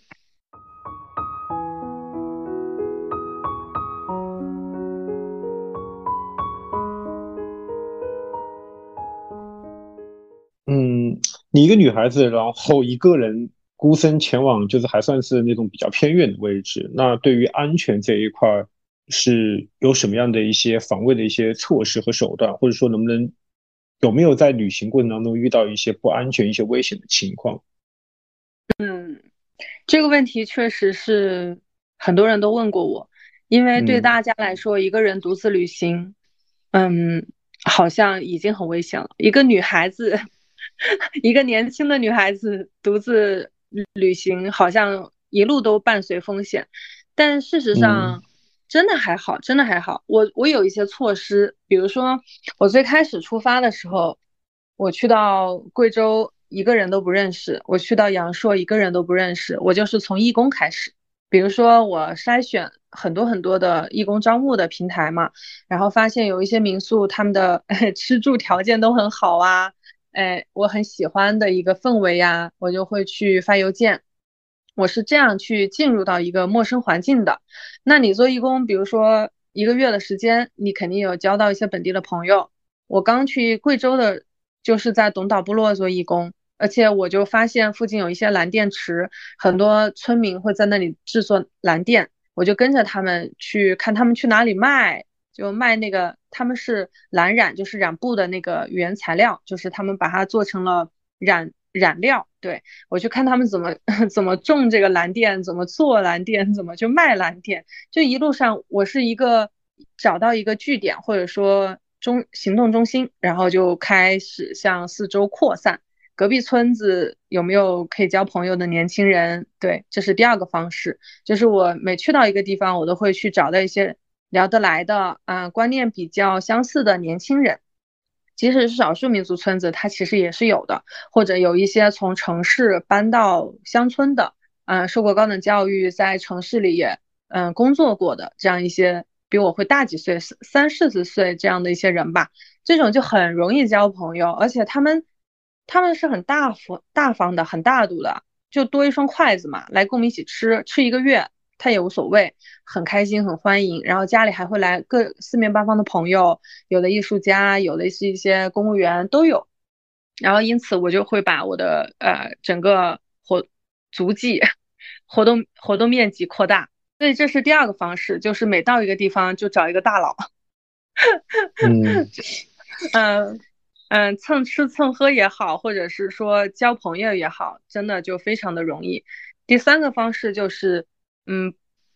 嗯，你一个女孩子，然后一个人。孤身前往就是还算是那种比较偏远的位置，那对于安全这一块是有什么样的一些防卫的一些措施和手段，或者说能不能有没有在旅行过程当中遇到一些不安全、一些危险的情况？嗯，这个问题确实是很多人都问过我，因为对大家来说，一个人独自旅行，嗯，好像已经很危险了。一个女孩子，[laughs] 一个年轻的女孩子独自。旅行好像一路都伴随风险，但事实上真的还好，真的还好。我我有一些措施，比如说我最开始出发的时候，我去到贵州一个人都不认识，我去到阳朔一个人都不认识，我就是从义工开始。比如说我筛选很多很多的义工招募的平台嘛，然后发现有一些民宿他们的 [laughs] 吃住条件都很好啊。哎，我很喜欢的一个氛围呀，我就会去发邮件。我是这样去进入到一个陌生环境的。那你做义工，比如说一个月的时间，你肯定有交到一些本地的朋友。我刚去贵州的，就是在董岛部落做义工，而且我就发现附近有一些蓝电池，很多村民会在那里制作蓝电，我就跟着他们去看他们去哪里卖。就卖那个，他们是蓝染，就是染布的那个原材料，就是他们把它做成了染染料。对我去看他们怎么 [laughs] 怎么种这个蓝靛，怎么做蓝靛，怎么去卖蓝靛。就一路上，我是一个找到一个据点或者说中行动中心，然后就开始向四周扩散。隔壁村子有没有可以交朋友的年轻人？对，这是第二个方式，就是我每去到一个地方，我都会去找到一些。聊得来的啊，观念比较相似的年轻人，即使是少数民族村子，它其实也是有的。或者有一些从城市搬到乡村的，嗯，受过高等教育，在城市里也嗯工作过的这样一些比我会大几岁，三四十岁这样的一些人吧，这种就很容易交朋友，而且他们他们是很大方大方的，很大度的。就多一双筷子嘛，来跟我们一起吃，吃一个月他也无所谓，很开心很欢迎。然后家里还会来各四面八方的朋友，有的艺术家，有的是一些公务员都有。然后因此我就会把我的呃整个活足迹、活动活动面积扩大。所以这是第二个方式，就是每到一个地方就找一个大佬。[laughs] 嗯嗯嗯，蹭吃蹭喝也好，或者是说交朋友也好，真的就非常的容易。第三个方式就是，嗯，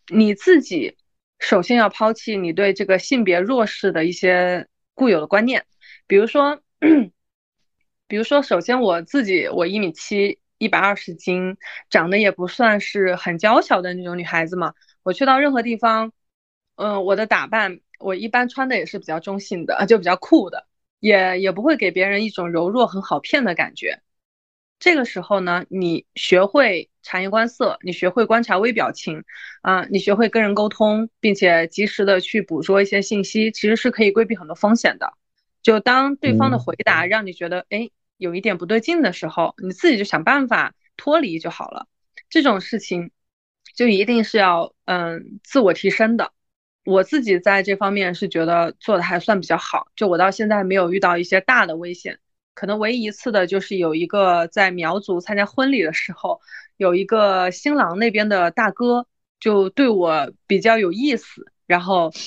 你自己首先要抛弃你对这个性别弱势的一些固有的观念，比如说，[clears throat] 比如说，首先我自己我一米七，一百二十斤，长得也不算是很娇小的那种女孩子嘛。我去到任何地方，嗯，我的打扮。我一般穿的也是比较中性的，就比较酷的，也也不会给别人一种柔弱很好骗的感觉。这个时候呢，你学会察言观色，你学会观察微表情，啊，你学会跟人沟通，并且及时的去捕捉一些信息，其实是可以规避很多风险的。就当对方的回答让你觉得哎有一点不对劲的时候，你自己就想办法脱离就好了。这种事情就一定是要嗯自我提升的。我自己在这方面是觉得做的还算比较好，就我到现在没有遇到一些大的危险，可能唯一一次的就是有一个在苗族参加婚礼的时候，有一个新郎那边的大哥就对我比较有意思，然后 [laughs]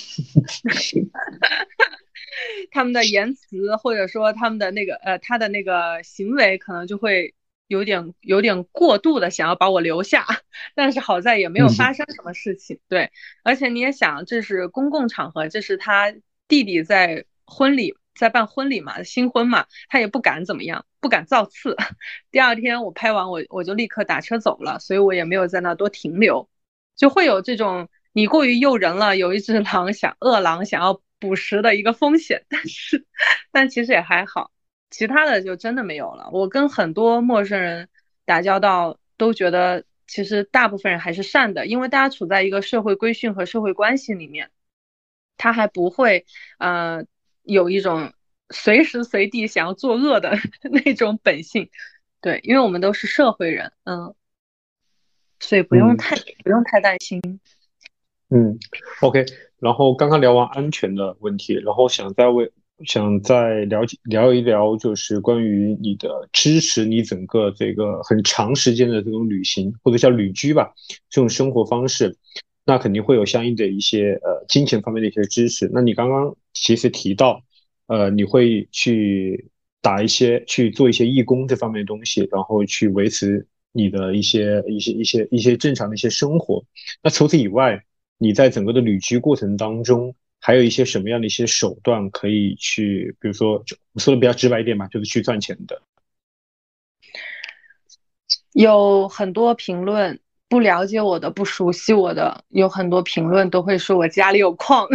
[laughs] 他们的言辞或者说他们的那个呃他的那个行为可能就会。有点有点过度的想要把我留下，[laughs] 但是好在也没有发生什么事情。对，而且你也想，这是公共场合，这是他弟弟在婚礼，在办婚礼嘛，新婚嘛，他也不敢怎么样，不敢造次。[laughs] 第二天我拍完，我我就立刻打车走了，所以我也没有在那多停留。就会有这种你过于诱人了，有一只狼想饿狼想要捕食的一个风险，但是但其实也还好。其他的就真的没有了。我跟很多陌生人打交道，都觉得其实大部分人还是善的，因为大家处在一个社会规训和社会关系里面，他还不会呃有一种随时随地想要作恶的 [laughs] 那种本性。对，因为我们都是社会人，嗯，所以不用太不用太担心。嗯，OK。然后刚刚聊完安全的问题，然后想再问。想再了解聊一聊，就是关于你的支持你整个这个很长时间的这种旅行或者叫旅居吧，这种生活方式，那肯定会有相应的一些呃金钱方面的一些支持。那你刚刚其实提到，呃，你会去打一些去做一些义工这方面的东西，然后去维持你的一些一些一些一些正常的一些生活。那除此以外，你在整个的旅居过程当中。还有一些什么样的一些手段可以去，比如说，说的比较直白一点嘛，就是去赚钱的。有很多评论，不了解我的、不熟悉我的，有很多评论都会说我家里有矿，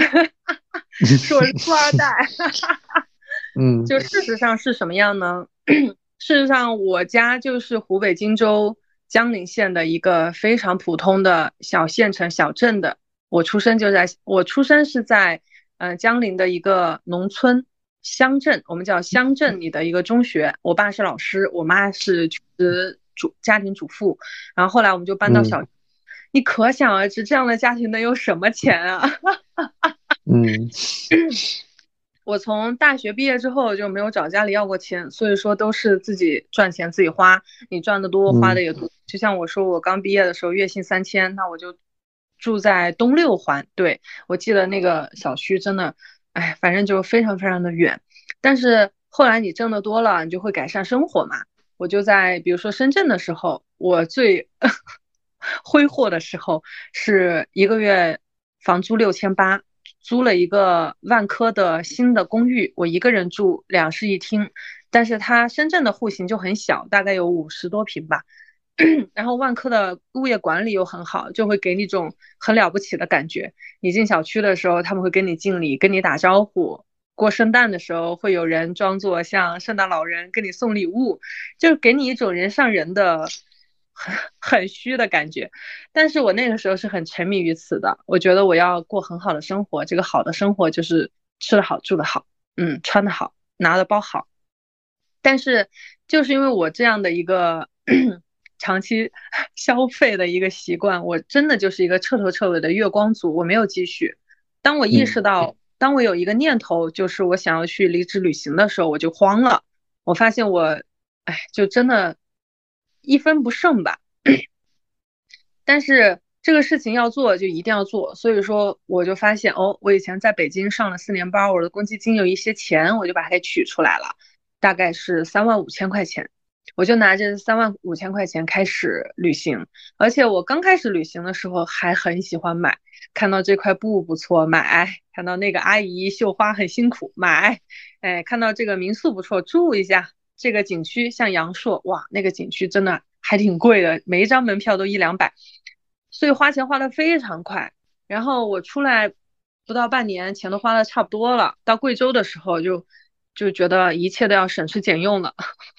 说我是富二代。[laughs] [laughs] 嗯，就事实上是什么样呢？[clears throat] 事实上，我家就是湖北荆州江陵县的一个非常普通的小县城、小镇的。我出生就在，我出生是在，嗯，江陵的一个农村乡镇，我们叫乡镇里的一个中学。我爸是老师，我妈是主家庭主妇。然后后来我们就搬到小，你可想而知，这样的家庭能有什么钱啊？[laughs] 嗯，[clears throat] 我从大学毕业之后就没有找家里要过钱，所以说都是自己赚钱自己花。你赚的多，花的也多。就像我说，我刚毕业的时候月薪三千，那我就。住在东六环，对我记得那个小区真的，哎，反正就非常非常的远。但是后来你挣的多了，你就会改善生活嘛。我就在比如说深圳的时候，我最 [laughs] 挥霍的时候是一个月房租六千八，租了一个万科的新的公寓，我一个人住，两室一厅。但是它深圳的户型就很小，大概有五十多平吧。[clears throat] 然后万科的物业管理又很好，就会给你一种很了不起的感觉。你进小区的时候，他们会跟你敬礼，跟你打招呼。过圣诞的时候，会有人装作像圣诞老人给你送礼物，就是给你一种人上人的很 [laughs] 很虚的感觉。但是我那个时候是很沉迷于此的，我觉得我要过很好的生活，这个好的生活就是吃得好，住得好，嗯，穿得好，拿的包好。但是就是因为我这样的一个。[clears throat] 长期 [laughs] 消费的一个习惯，我真的就是一个彻头彻尾的月光族，我没有积蓄。当我意识到，当我有一个念头，就是我想要去离职旅行的时候，我就慌了。我发现我，哎，就真的，一分不剩吧。但是这个事情要做，就一定要做。所以说，我就发现，哦，我以前在北京上了四年班，我的公积金有一些钱，我就把它给取出来了，大概是三万五千块钱。我就拿着三万五千块钱开始旅行，而且我刚开始旅行的时候还很喜欢买，看到这块布不错买，看到那个阿姨绣花很辛苦买，哎，看到这个民宿不错住一下，这个景区像阳朔，哇，那个景区真的还挺贵的，每一张门票都一两百，所以花钱花的非常快。然后我出来不到半年，钱都花的差不多了，到贵州的时候就。就觉得一切都要省吃俭用了。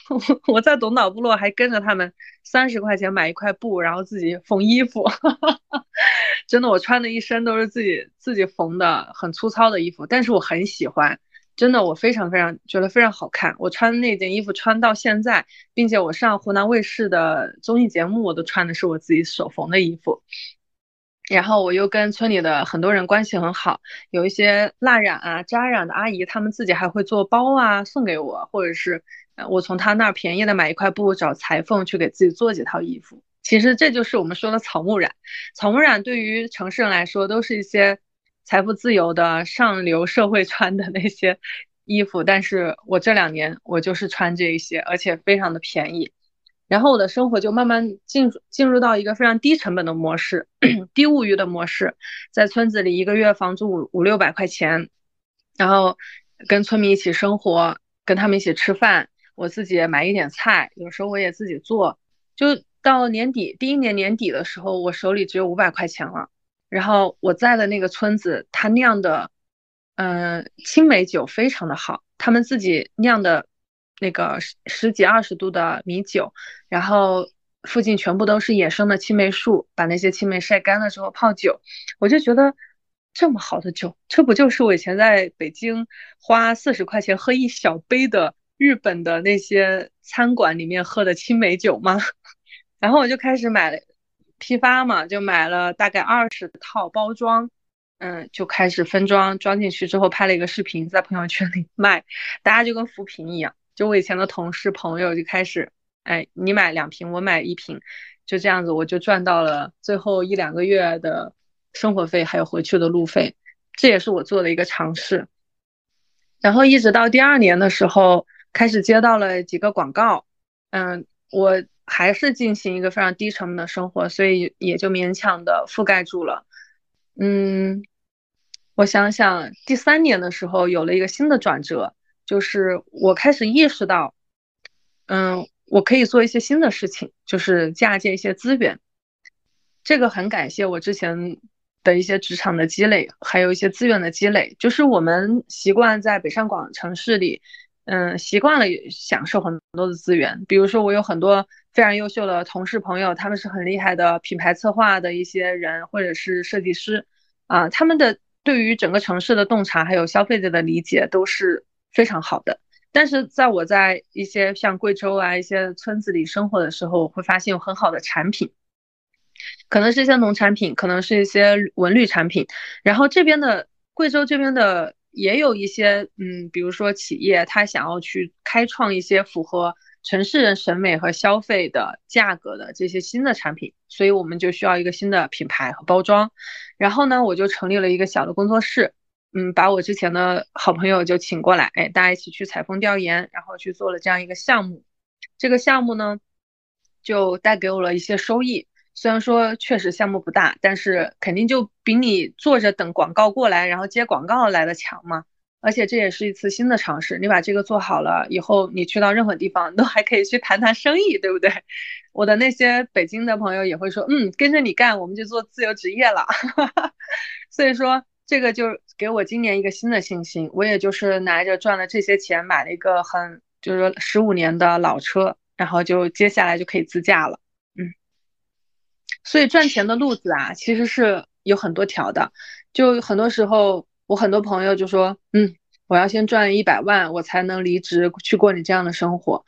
[laughs] 我在董岛部落还跟着他们三十块钱买一块布，然后自己缝衣服。[laughs] 真的，我穿的一身都是自己自己缝的，很粗糙的衣服，但是我很喜欢。真的，我非常非常觉得非常好看。我穿那件衣服穿到现在，并且我上湖南卫视的综艺节目，我都穿的是我自己手缝的衣服。然后我又跟村里的很多人关系很好，有一些蜡染啊、扎染的阿姨，他们自己还会做包啊送给我，或者是我从他那儿便宜的买一块布，找裁缝去给自己做几套衣服。其实这就是我们说的草木染。草木染对于城市人来说，都是一些财富自由的上流社会穿的那些衣服，但是我这两年我就是穿这一些，而且非常的便宜。然后我的生活就慢慢进进入到一个非常低成本的模式，[coughs] 低物欲的模式，在村子里一个月房租五五六百块钱，然后跟村民一起生活，跟他们一起吃饭，我自己也买一点菜，有时候我也自己做。就到年底第一年年底的时候，我手里只有五百块钱了。然后我在的那个村子，他酿的，嗯，青梅酒非常的好，他们自己酿的。那个十十几二十度的米酒，然后附近全部都是野生的青梅树，把那些青梅晒干了之后泡酒，我就觉得这么好的酒，这不就是我以前在北京花四十块钱喝一小杯的日本的那些餐馆里面喝的青梅酒吗？[laughs] 然后我就开始买了批发嘛，就买了大概二十套包装，嗯，就开始分装装进去之后拍了一个视频在朋友圈里卖，大家就跟扶贫一样。就我以前的同事朋友就开始，哎，你买两瓶，我买一瓶，就这样子，我就赚到了最后一两个月的生活费，还有回去的路费，这也是我做的一个尝试。然后一直到第二年的时候，开始接到了几个广告，嗯，我还是进行一个非常低成本的生活，所以也就勉强的覆盖住了。嗯，我想想，第三年的时候有了一个新的转折。就是我开始意识到，嗯，我可以做一些新的事情，就是嫁接一些资源。这个很感谢我之前的一些职场的积累，还有一些资源的积累。就是我们习惯在北上广城市里，嗯，习惯了享受很多的资源。比如说，我有很多非常优秀的同事朋友，他们是很厉害的品牌策划的一些人，或者是设计师，啊，他们的对于整个城市的洞察，还有消费者的理解，都是。非常好的，但是在我在一些像贵州啊一些村子里生活的时候，会发现有很好的产品，可能是一些农产品，可能是一些文旅产品。然后这边的贵州这边的也有一些，嗯，比如说企业，他想要去开创一些符合城市人审美和消费的价格的这些新的产品，所以我们就需要一个新的品牌和包装。然后呢，我就成立了一个小的工作室。嗯，把我之前的好朋友就请过来，哎，大家一起去采风调研，然后去做了这样一个项目。这个项目呢，就带给我了一些收益。虽然说确实项目不大，但是肯定就比你坐着等广告过来，然后接广告来的强嘛。而且这也是一次新的尝试。你把这个做好了以后，你去到任何地方 [laughs] 都还可以去谈谈生意，对不对？我的那些北京的朋友也会说，嗯，跟着你干，我们就做自由职业了。[laughs] 所以说。这个就给我今年一个新的信心，我也就是拿着赚了这些钱买了一个很就是十五年的老车，然后就接下来就可以自驾了，嗯，所以赚钱的路子啊，其实是有很多条的，就很多时候我很多朋友就说，嗯，我要先赚一百万，我才能离职去过你这样的生活，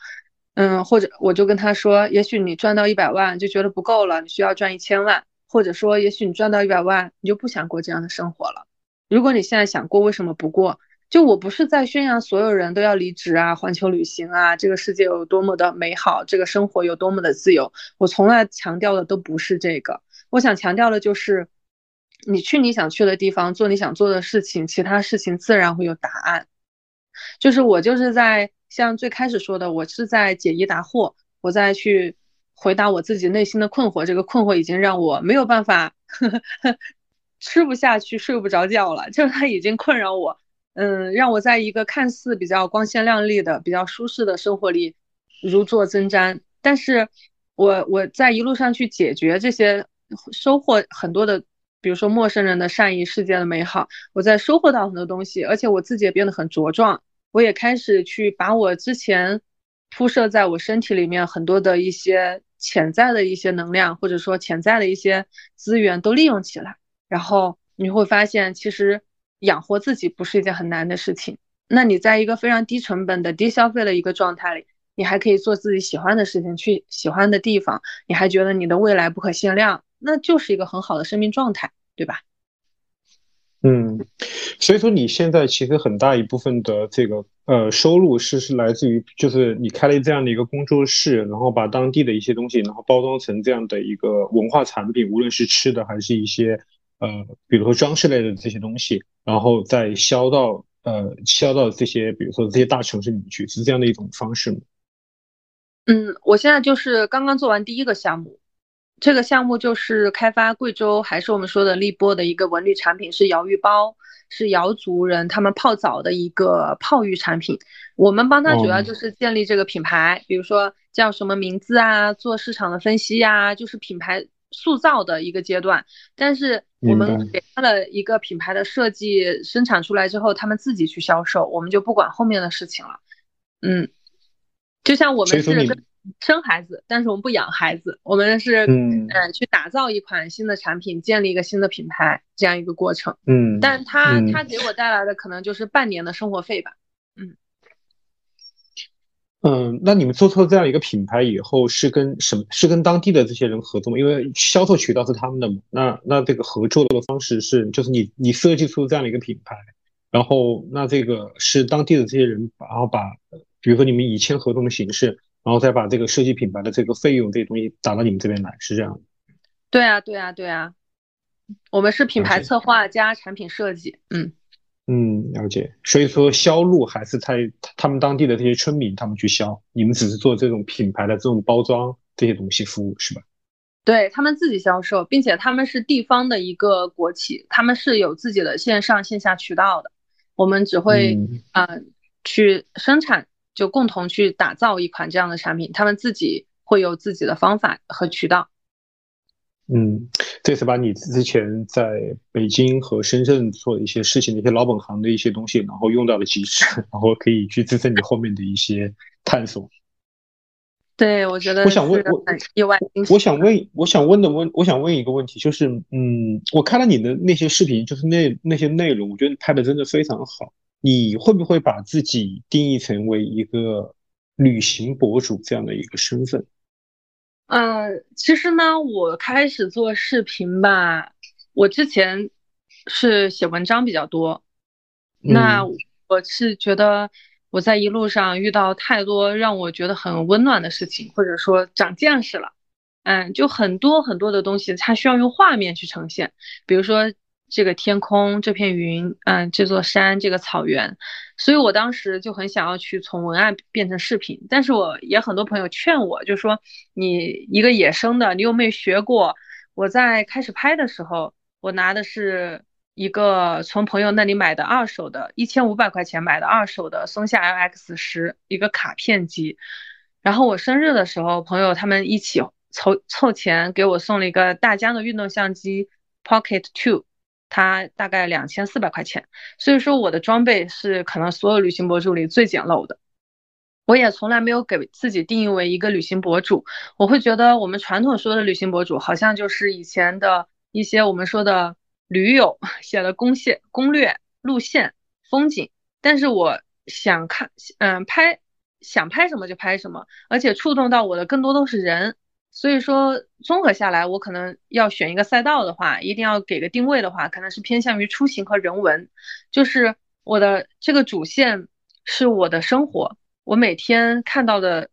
嗯，或者我就跟他说，也许你赚到一百万就觉得不够了，你需要赚一千万，或者说，也许你赚到一百万，你就不想过这样的生活了。如果你现在想过，为什么不过？就我不是在宣扬所有人都要离职啊，环球旅行啊，这个世界有多么的美好，这个生活有多么的自由。我从来强调的都不是这个，我想强调的就是，你去你想去的地方，做你想做的事情，其他事情自然会有答案。就是我就是在像最开始说的，我是在解疑答惑，我在去回答我自己内心的困惑。这个困惑已经让我没有办法呵 [laughs] 呵吃不下去、睡不着觉了，就是它已经困扰我。嗯，让我在一个看似比较光鲜亮丽的、比较舒适的生活里如坐针毡，但是我我在一路上去解决这些，收获很多的，比如说陌生人的善意、世界的美好，我在收获到很多东西，而且我自己也变得很茁壮，我也开始去把我之前铺设在我身体里面很多的一些潜在的一些能量，或者说潜在的一些资源都利用起来，然后你会发现其实。养活自己不是一件很难的事情。那你在一个非常低成本的低消费的一个状态里，你还可以做自己喜欢的事情，去喜欢的地方，你还觉得你的未来不可限量，那就是一个很好的生命状态，对吧？嗯，所以说你现在其实很大一部分的这个呃收入是是来自于，就是你开了这样的一个工作室，然后把当地的一些东西，然后包装成这样的一个文化产品，无论是吃的还是一些。呃，比如说装饰类的这些东西，然后再销到呃销到这些，比如说这些大城市里面去，是这样的一种方式吗？嗯，我现在就是刚刚做完第一个项目，这个项目就是开发贵州还是我们说的荔波的一个文旅产品，是瑶浴包，是瑶族人他们泡澡的一个泡浴产品。我们帮他主要就是建立这个品牌，比如说叫什么名字啊，做市场的分析呀，就是品牌。塑造的一个阶段，但是我们给他的一个品牌的设计生产出来之后，他们自己去销售，我们就不管后面的事情了。嗯，就像我们是生孩子，但是我们不养孩子，我们是嗯去打造一款新的产品，建立一个新的品牌这样一个过程。嗯，但他他给我带来的可能就是半年的生活费吧。嗯。嗯，那你们做出这样一个品牌以后，是跟什么？是跟当地的这些人合作吗？因为销售渠道是他们的嘛。那那这个合作的方式是，就是你你设计出这样的一个品牌，然后那这个是当地的这些人，然后把，比如说你们以签合同的形式，然后再把这个设计品牌的这个费用这些东西打到你们这边来，是这样对啊，对啊，对啊，我们是品牌策划加产品设计，嗯。嗯，了解。所以说销路还是在他们当地的这些村民他们去销，你们只是做这种品牌的这种包装这些东西服务是吧？对他们自己销售，并且他们是地方的一个国企，他们是有自己的线上线下渠道的。我们只会啊去生产，就共同去打造一款这样的产品，他们自己会有自己的方法和渠道。嗯，这次把你之前在北京和深圳做的一些事情的一些老本行的一些东西，然后用到了极致，[laughs] 然后可以去支撑你后面的一些探索。对，我觉得我想问，我意外，我想问，我想问的问，我想问一个问题，就是，嗯，我看了你的那些视频，就是那那些内容，我觉得你拍的真的非常好。你会不会把自己定义成为一个旅行博主这样的一个身份？嗯，其实呢，我开始做视频吧，我之前是写文章比较多。那我是觉得我在一路上遇到太多让我觉得很温暖的事情，或者说长见识了。嗯，就很多很多的东西，它需要用画面去呈现，比如说。这个天空，这片云，嗯，这座山，这个草原，所以我当时就很想要去从文案变成视频，但是我也很多朋友劝我，就说你一个野生的，你又没有学过。我在开始拍的时候，我拿的是一个从朋友那里买的二手的，一千五百块钱买的二手的松下 LX 十一个卡片机，然后我生日的时候，朋友他们一起凑凑钱给我送了一个大疆的运动相机 Pocket Two。它大概两千四百块钱，所以说我的装备是可能所有旅行博主里最简陋的。我也从来没有给自己定义为一个旅行博主，我会觉得我们传统说的旅行博主好像就是以前的一些我们说的驴友 [laughs] 写的攻线攻略、路线、风景。但是我想看，嗯，拍想拍什么就拍什么，而且触动到我的更多都是人。所以说，综合下来，我可能要选一个赛道的话，一定要给个定位的话，可能是偏向于出行和人文。就是我的这个主线是我的生活，我每天看到的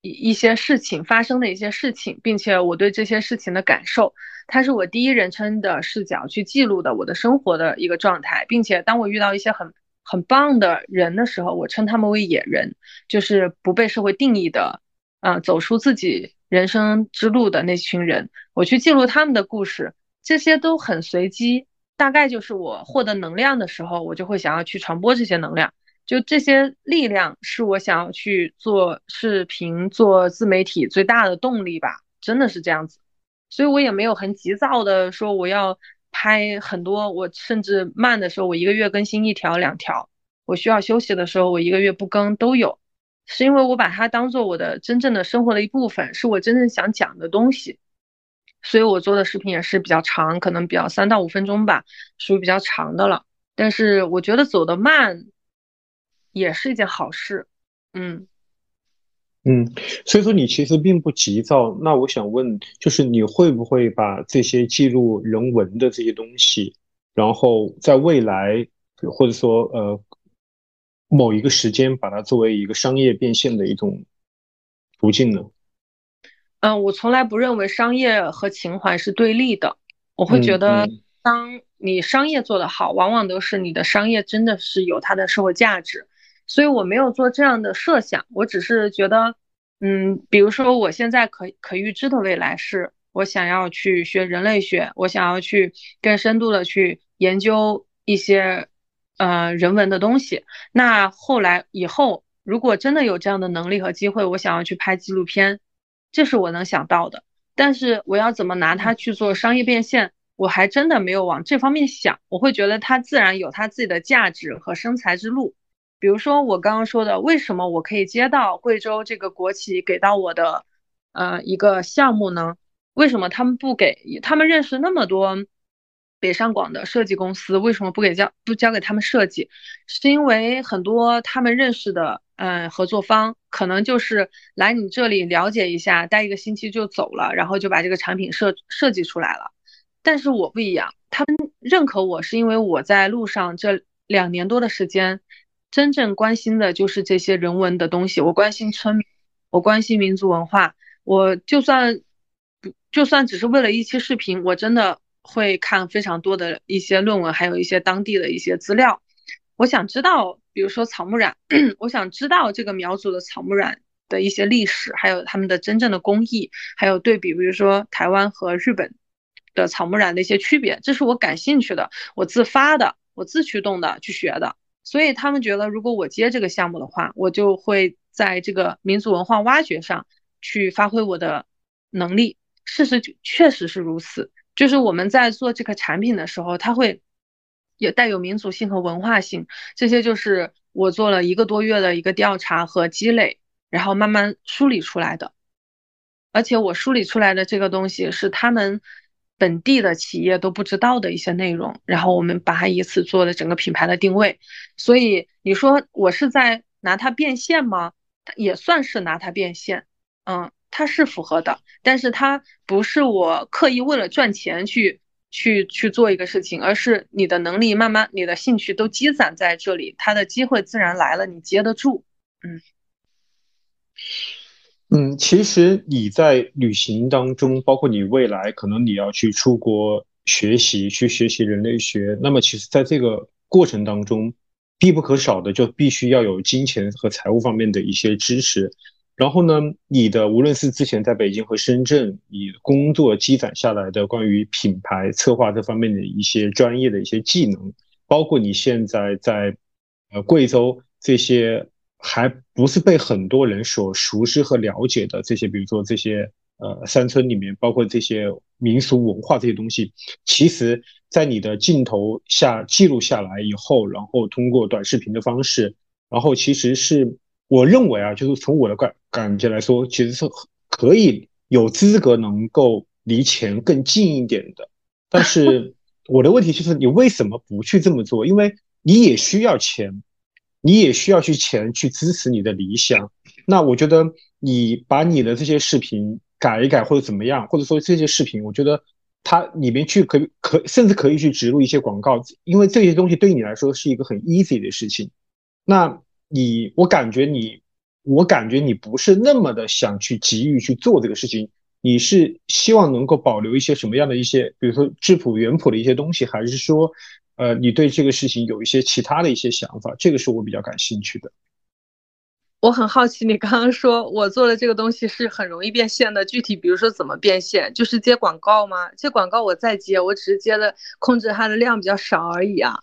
一一些事情发生的一些事情，并且我对这些事情的感受，它是我第一人称的视角去记录的我的生活的一个状态，并且当我遇到一些很很棒的人的时候，我称他们为野人，就是不被社会定义的，啊，走出自己。人生之路的那群人，我去记录他们的故事，这些都很随机。大概就是我获得能量的时候，我就会想要去传播这些能量。就这些力量是我想要去做视频、做自媒体最大的动力吧，真的是这样子。所以我也没有很急躁的说我要拍很多，我甚至慢的时候，我一个月更新一条、两条；我需要休息的时候，我一个月不更都有。是因为我把它当做我的真正的生活的一部分，是我真正想讲的东西，所以我做的视频也是比较长，可能比较三到五分钟吧，属于比较长的了。但是我觉得走得慢也是一件好事，嗯嗯，所以说你其实并不急躁。那我想问，就是你会不会把这些记录人文的这些东西，然后在未来或者说呃。某一个时间把它作为一个商业变现的一种途径呢？嗯，我从来不认为商业和情怀是对立的。我会觉得，当你商业做得好，往往都是你的商业真的是有它的社会价值。所以我没有做这样的设想，我只是觉得，嗯，比如说我现在可可预知的未来是，我想要去学人类学，我想要去更深度的去研究一些。呃，人文的东西。那后来以后，如果真的有这样的能力和机会，我想要去拍纪录片，这是我能想到的。但是我要怎么拿它去做商业变现，我还真的没有往这方面想。我会觉得它自然有它自己的价值和生财之路。比如说我刚刚说的，为什么我可以接到贵州这个国企给到我的呃一个项目呢？为什么他们不给？他们认识那么多。北上广的设计公司为什么不给交不交给他们设计？是因为很多他们认识的嗯合作方可能就是来你这里了解一下，待一个星期就走了，然后就把这个产品设设计出来了。但是我不一样，他们认可我是因为我在路上这两年多的时间，真正关心的就是这些人文的东西。我关心村，我关心民族文化。我就算不就算只是为了一期视频，我真的。会看非常多的一些论文，还有一些当地的一些资料。我想知道，比如说草木染，[clears throat] 我想知道这个苗族的草木染的一些历史，还有他们的真正的工艺，还有对比，比如说台湾和日本的草木染的一些区别，这是我感兴趣的，我自发的，我自驱动的去学的。所以他们觉得，如果我接这个项目的话，我就会在这个民族文化挖掘上去发挥我的能力。事实确实是如此。就是我们在做这个产品的时候，它会有带有民族性和文化性，这些就是我做了一个多月的一个调查和积累，然后慢慢梳理出来的。而且我梳理出来的这个东西是他们本地的企业都不知道的一些内容，然后我们把它以此做了整个品牌的定位。所以你说我是在拿它变现吗？也算是拿它变现，嗯。它是符合的，但是它不是我刻意为了赚钱去去去做一个事情，而是你的能力慢慢，你的兴趣都积攒在这里，它的机会自然来了，你接得住。嗯嗯，其实你在旅行当中，包括你未来可能你要去出国学习，去学习人类学，那么其实在这个过程当中，必不可少的就必须要有金钱和财务方面的一些知识。然后呢，你的无论是之前在北京和深圳，你工作积攒下来的关于品牌策划这方面的一些专业的一些技能，包括你现在在呃贵州这些还不是被很多人所熟知和了解的这些，比如说这些呃山村里面，包括这些民俗文化这些东西，其实在你的镜头下记录下来以后，然后通过短视频的方式，然后其实是。我认为啊，就是从我的感感觉来说，其实是可以有资格能够离钱更近一点的。但是 [laughs] 我的问题就是，你为什么不去这么做？因为你也需要钱，你也需要去钱去支持你的理想。那我觉得你把你的这些视频改一改或者怎么样，或者说这些视频，我觉得它里面去可可甚至可以去植入一些广告，因为这些东西对你来说是一个很 easy 的事情。那你我感觉你我感觉你不是那么的想去急于去做这个事情，你是希望能够保留一些什么样的一些，比如说质朴原朴的一些东西，还是说？呃，你对这个事情有一些其他的一些想法，这个是我比较感兴趣的。我很好奇，你刚刚说我做的这个东西是很容易变现的，具体比如说怎么变现？就是接广告吗？接广告我再接，我只是接的控制它的量比较少而已啊。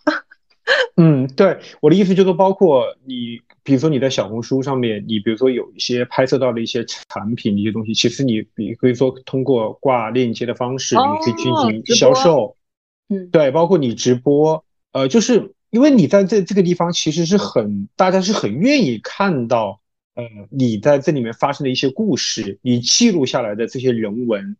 [laughs] 嗯，对，我的意思就是包括你，比如说你在小红书上面，你比如说有一些拍摄到的一些产品一些东西，其实你比可以说通过挂链接的方式，你可以进行销售。嗯，对，包括你直播，呃，就是因为你在这这个地方，其实是很大家是很愿意看到，呃，你在这里面发生的一些故事，你记录下来的这些人文，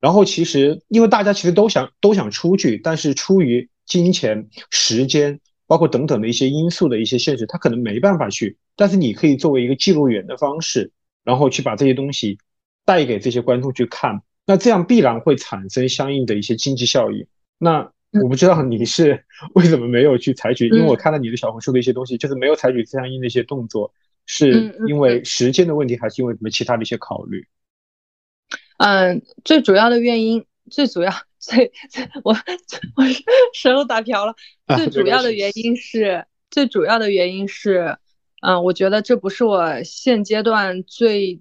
然后其实因为大家其实都想都想出去，但是出于金钱、时间，包括等等的一些因素的一些限制，他可能没办法去，但是你可以作为一个记录员的方式，然后去把这些东西带给这些观众去看，那这样必然会产生相应的一些经济效益。那我不知道你是为什么没有去采取，因为我看到你的小红书的一些东西，就是没有采取相应的一些动作，是因为时间的问题，还是因为什么其他的一些考虑？嗯，最主要的原因，最主要最我我舌头打瓢了。最主要的原因是，最主要的原因是，嗯，我觉得这不是我现阶段最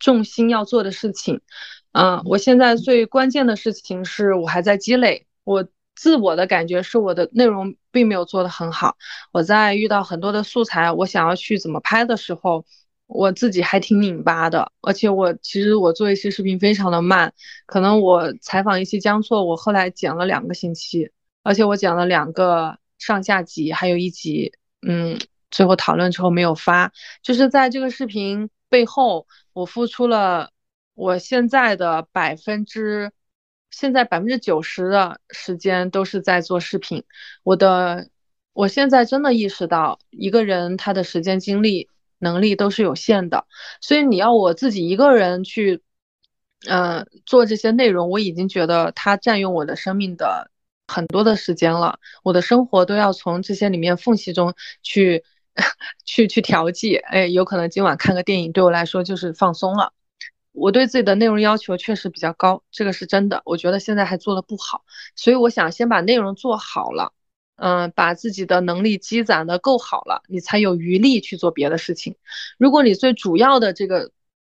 重心要做的事情。嗯，我现在最关键的事情是我还在积累。我自我的感觉是我的内容并没有做得很好。我在遇到很多的素材，我想要去怎么拍的时候，我自己还挺拧巴的。而且我其实我做一些视频非常的慢，可能我采访一期江错，我后来剪了两个星期，而且我剪了两个上下集，还有一集，嗯，最后讨论之后没有发。就是在这个视频背后，我付出了。我现在的百分之，现在百分之九十的时间都是在做视频。我的，我现在真的意识到，一个人他的时间、精力、能力都是有限的。所以你要我自己一个人去，呃，做这些内容，我已经觉得它占用我的生命的很多的时间了。我的生活都要从这些里面缝隙中去，[laughs] 去去调剂。哎，有可能今晚看个电影对我来说就是放松了。我对自己的内容要求确实比较高，这个是真的。我觉得现在还做的不好，所以我想先把内容做好了，嗯，把自己的能力积攒的够好了，你才有余力去做别的事情。如果你最主要的这个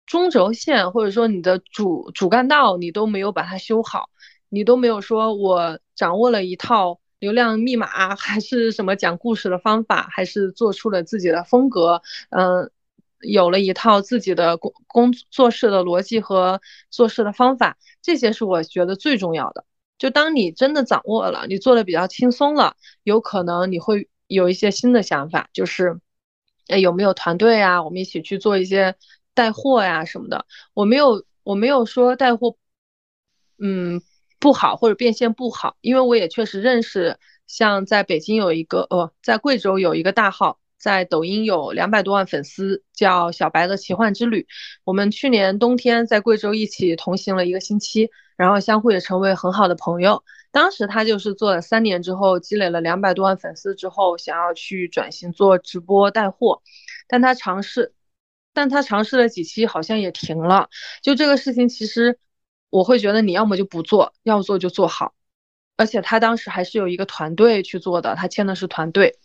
中轴线，或者说你的主主干道，你都没有把它修好，你都没有说我掌握了一套流量密码，还是什么讲故事的方法，还是做出了自己的风格，嗯。有了一套自己的工工作室的逻辑和做事的方法，这些是我觉得最重要的。就当你真的掌握了，你做的比较轻松了，有可能你会有一些新的想法，就是，哎，有没有团队啊？我们一起去做一些带货呀什么的。我没有，我没有说带货，嗯，不好或者变现不好，因为我也确实认识，像在北京有一个，呃，在贵州有一个大号。在抖音有两百多万粉丝，叫小白的奇幻之旅。我们去年冬天在贵州一起同行了一个星期，然后相互也成为很好的朋友。当时他就是做了三年之后，积累了两百多万粉丝之后，想要去转型做直播带货，但他尝试，但他尝试了几期，好像也停了。就这个事情，其实我会觉得你要么就不做，要做就做好。而且他当时还是有一个团队去做的，他签的是团队。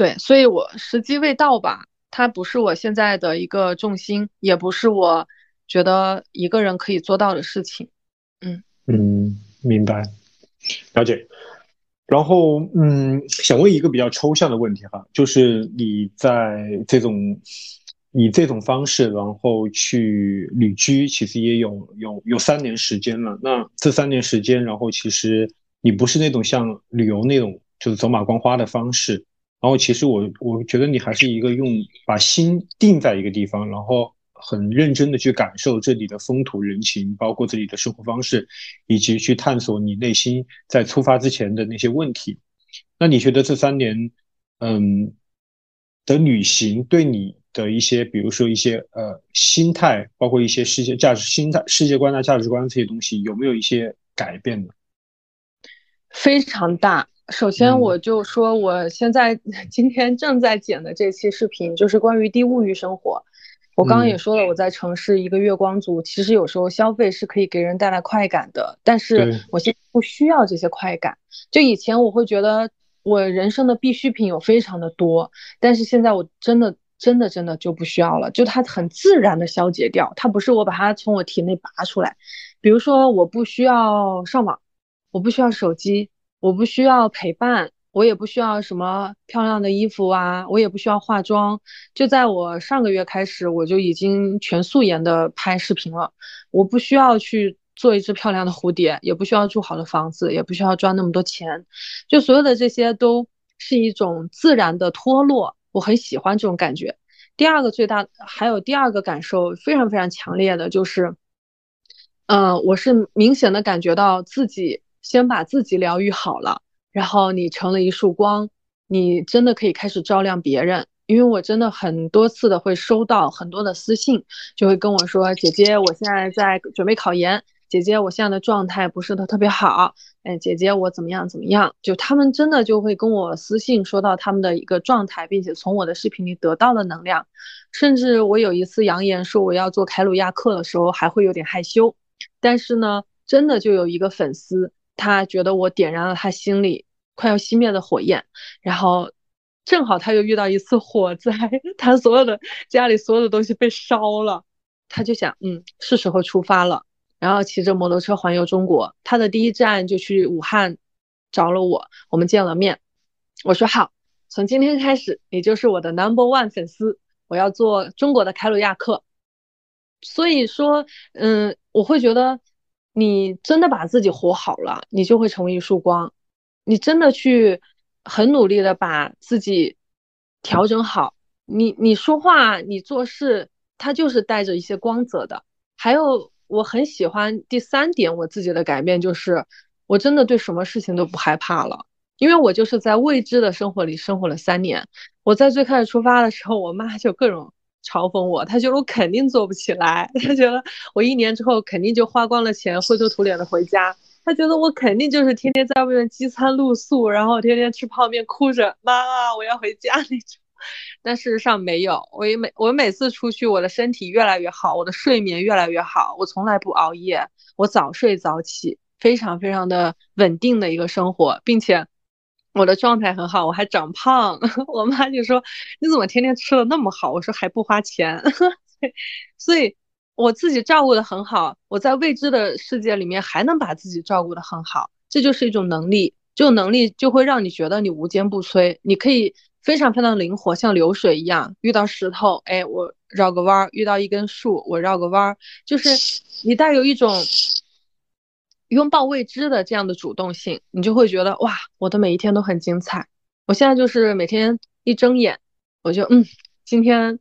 对，所以我时机未到吧，它不是我现在的一个重心，也不是我觉得一个人可以做到的事情。嗯嗯，明白，了解。然后嗯，想问一个比较抽象的问题哈，就是你在这种以这种方式，然后去旅居，其实也有有有三年时间了。那这三年时间，然后其实你不是那种像旅游那种就是走马观花的方式。然后其实我我觉得你还是一个用把心定在一个地方，然后很认真的去感受这里的风土人情，包括这里的生活方式，以及去探索你内心在出发之前的那些问题。那你觉得这三年嗯的旅行对你的一些，比如说一些呃心态，包括一些世界价值、心态、世界观啊、价值观这些东西，有没有一些改变呢？非常大。首先，我就说我现在 [laughs] 今天正在剪的这期视频，就是关于低物欲生活。我刚刚也说了，我在城市一个月光族，其实有时候消费是可以给人带来快感的，但是我现在不需要这些快感。就以前我会觉得我人生的必需品有非常的多，但是现在我真的真的真的就不需要了，就它很自然的消解掉，它不是我把它从我体内拔出来。比如说，我不需要上网，我不需要手机，我不需要陪伴。我也不需要什么漂亮的衣服啊，我也不需要化妆。就在我上个月开始，我就已经全素颜的拍视频了。我不需要去做一只漂亮的蝴蝶，也不需要住好的房子，也不需要赚那么多钱。就所有的这些都是一种自然的脱落，我很喜欢这种感觉。第二个最大还有第二个感受非常非常强烈的就是，嗯，我是明显的感觉到自己先把自己疗愈好了。然后你成了一束光，你真的可以开始照亮别人。因为我真的很多次的会收到很多的私信，就会跟我说：“姐姐，我现在在准备考研。姐姐，我现在的状态不是的特别好。哎，姐姐，我怎么样怎么样？”就他们真的就会跟我私信说到他们的一个状态，并且从我的视频里得到了能量。甚至我有一次扬言说我要做凯鲁亚克的时候，还会有点害羞。但是呢，真的就有一个粉丝。他觉得我点燃了他心里快要熄灭的火焰，然后正好他又遇到一次火灾，他所有的家里所有的东西被烧了，他就想，嗯，是时候出发了，然后骑着摩托车环游中国。他的第一站就去武汉找了我，我们见了面。我说好，从今天开始你就是我的 number one 粉丝，我要做中国的凯鲁亚克。所以说，嗯，我会觉得。你真的把自己活好了，你就会成为一束光。你真的去很努力的把自己调整好，你你说话，你做事，它就是带着一些光泽的。还有，我很喜欢第三点，我自己的改变就是，我真的对什么事情都不害怕了，因为我就是在未知的生活里生活了三年。我在最开始出发的时候，我妈就各种。嘲讽我，他觉得我肯定做不起来，[laughs] 他觉得我一年之后肯定就花光了钱，灰头土脸的回家。他觉得我肯定就是天天在外面饥餐露宿，然后天天吃泡面，哭着妈妈我要回家那种。但事实上没有，我每我每次出去，我的身体越来越好，我的睡眠越来越好，我从来不熬夜，我早睡早起，非常非常的稳定的一个生活，并且。我的状态很好，我还长胖。[laughs] 我妈就说：“你怎么天天吃的那么好？”我说：“还不花钱。[laughs] ”所以，我自己照顾的很好。我在未知的世界里面还能把自己照顾的很好，这就是一种能力。这种能力就会让你觉得你无坚不摧，你可以非常非常灵活，像流水一样。遇到石头，哎，我绕个弯儿；遇到一根树，我绕个弯儿。就是你带有一种。拥抱未知的这样的主动性，你就会觉得哇，我的每一天都很精彩。我现在就是每天一睁眼，我就嗯，今天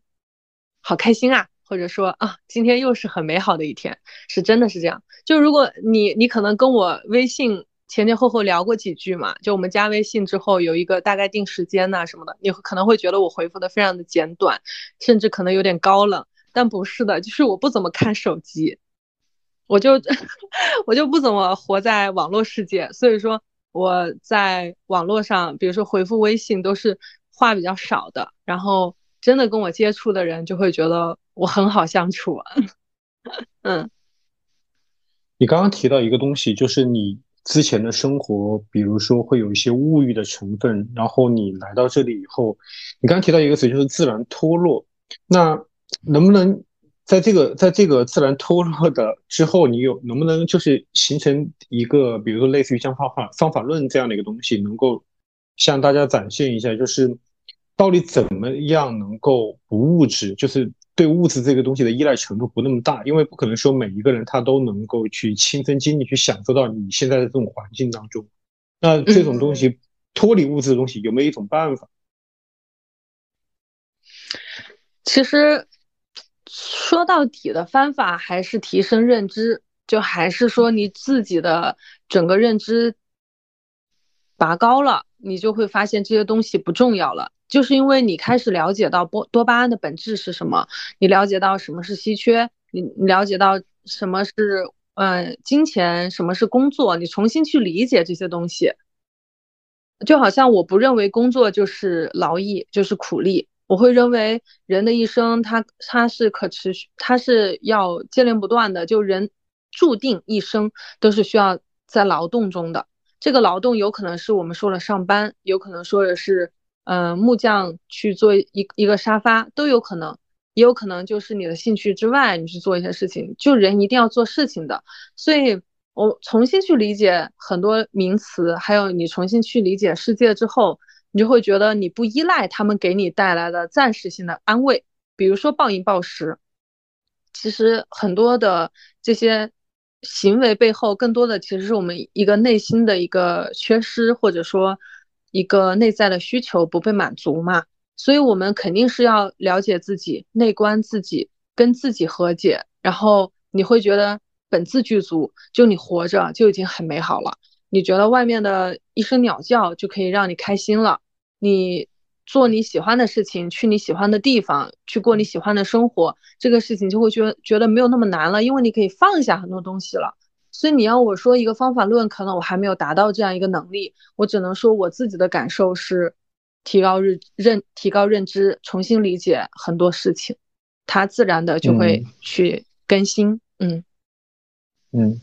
好开心啊，或者说啊，今天又是很美好的一天，是真的是这样。就如果你你可能跟我微信前前后后聊过几句嘛，就我们加微信之后有一个大概定时间呐什么的，你可能会觉得我回复的非常的简短，甚至可能有点高冷，但不是的，就是我不怎么看手机。我就 [laughs] 我就不怎么活在网络世界，所以说我在网络上，比如说回复微信都是话比较少的，然后真的跟我接触的人就会觉得我很好相处。嗯，[laughs] 你刚刚提到一个东西，就是你之前的生活，比如说会有一些物欲的成分，然后你来到这里以后，你刚刚提到一个词就是自然脱落，那能不能？在这个在这个自然脱落的之后，你有能不能就是形成一个，比如说类似于像方法方法论这样的一个东西，能够向大家展现一下，就是到底怎么样能够不物质，就是对物质这个东西的依赖程度不那么大，因为不可能说每一个人他都能够去亲身经历去享受到你现在的这种环境当中。那这种东西脱离物质的东西有没有一种办法？其实。说到底的方法还是提升认知，就还是说你自己的整个认知拔高了，你就会发现这些东西不重要了，就是因为你开始了解到多多巴胺的本质是什么，你了解到什么是稀缺，你了解到什么是嗯金钱，什么是工作，你重新去理解这些东西，就好像我不认为工作就是劳役，就是苦力，我会认为人的一生他他是可持续，他是要接连不断的，就人注定一生都是需要在劳动中的。这个劳动有可能是我们说了上班，有可能说的是，嗯，木匠去做一一个沙发都有可能，也有可能就是你的兴趣之外，你去做一些事情。就人一定要做事情的，所以我重新去理解很多名词，还有你重新去理解世界之后，你就会觉得你不依赖他们给你带来的暂时性的安慰，比如说暴饮暴食，其实很多的这些。行为背后更多的其实是我们一个内心的一个缺失，或者说一个内在的需求不被满足嘛。所以，我们肯定是要了解自己，内观自己，跟自己和解。然后你会觉得本自具足，就你活着就已经很美好了。你觉得外面的一声鸟叫就可以让你开心了。你。做你喜欢的事情，去你喜欢的地方，去过你喜欢的生活，这个事情就会觉觉得没有那么难了，因为你可以放下很多东西了。所以你要我说一个方法论，可能我还没有达到这样一个能力，我只能说我自己的感受是，提高认认提高认知，重新理解很多事情，它自然的就会去更新。嗯嗯，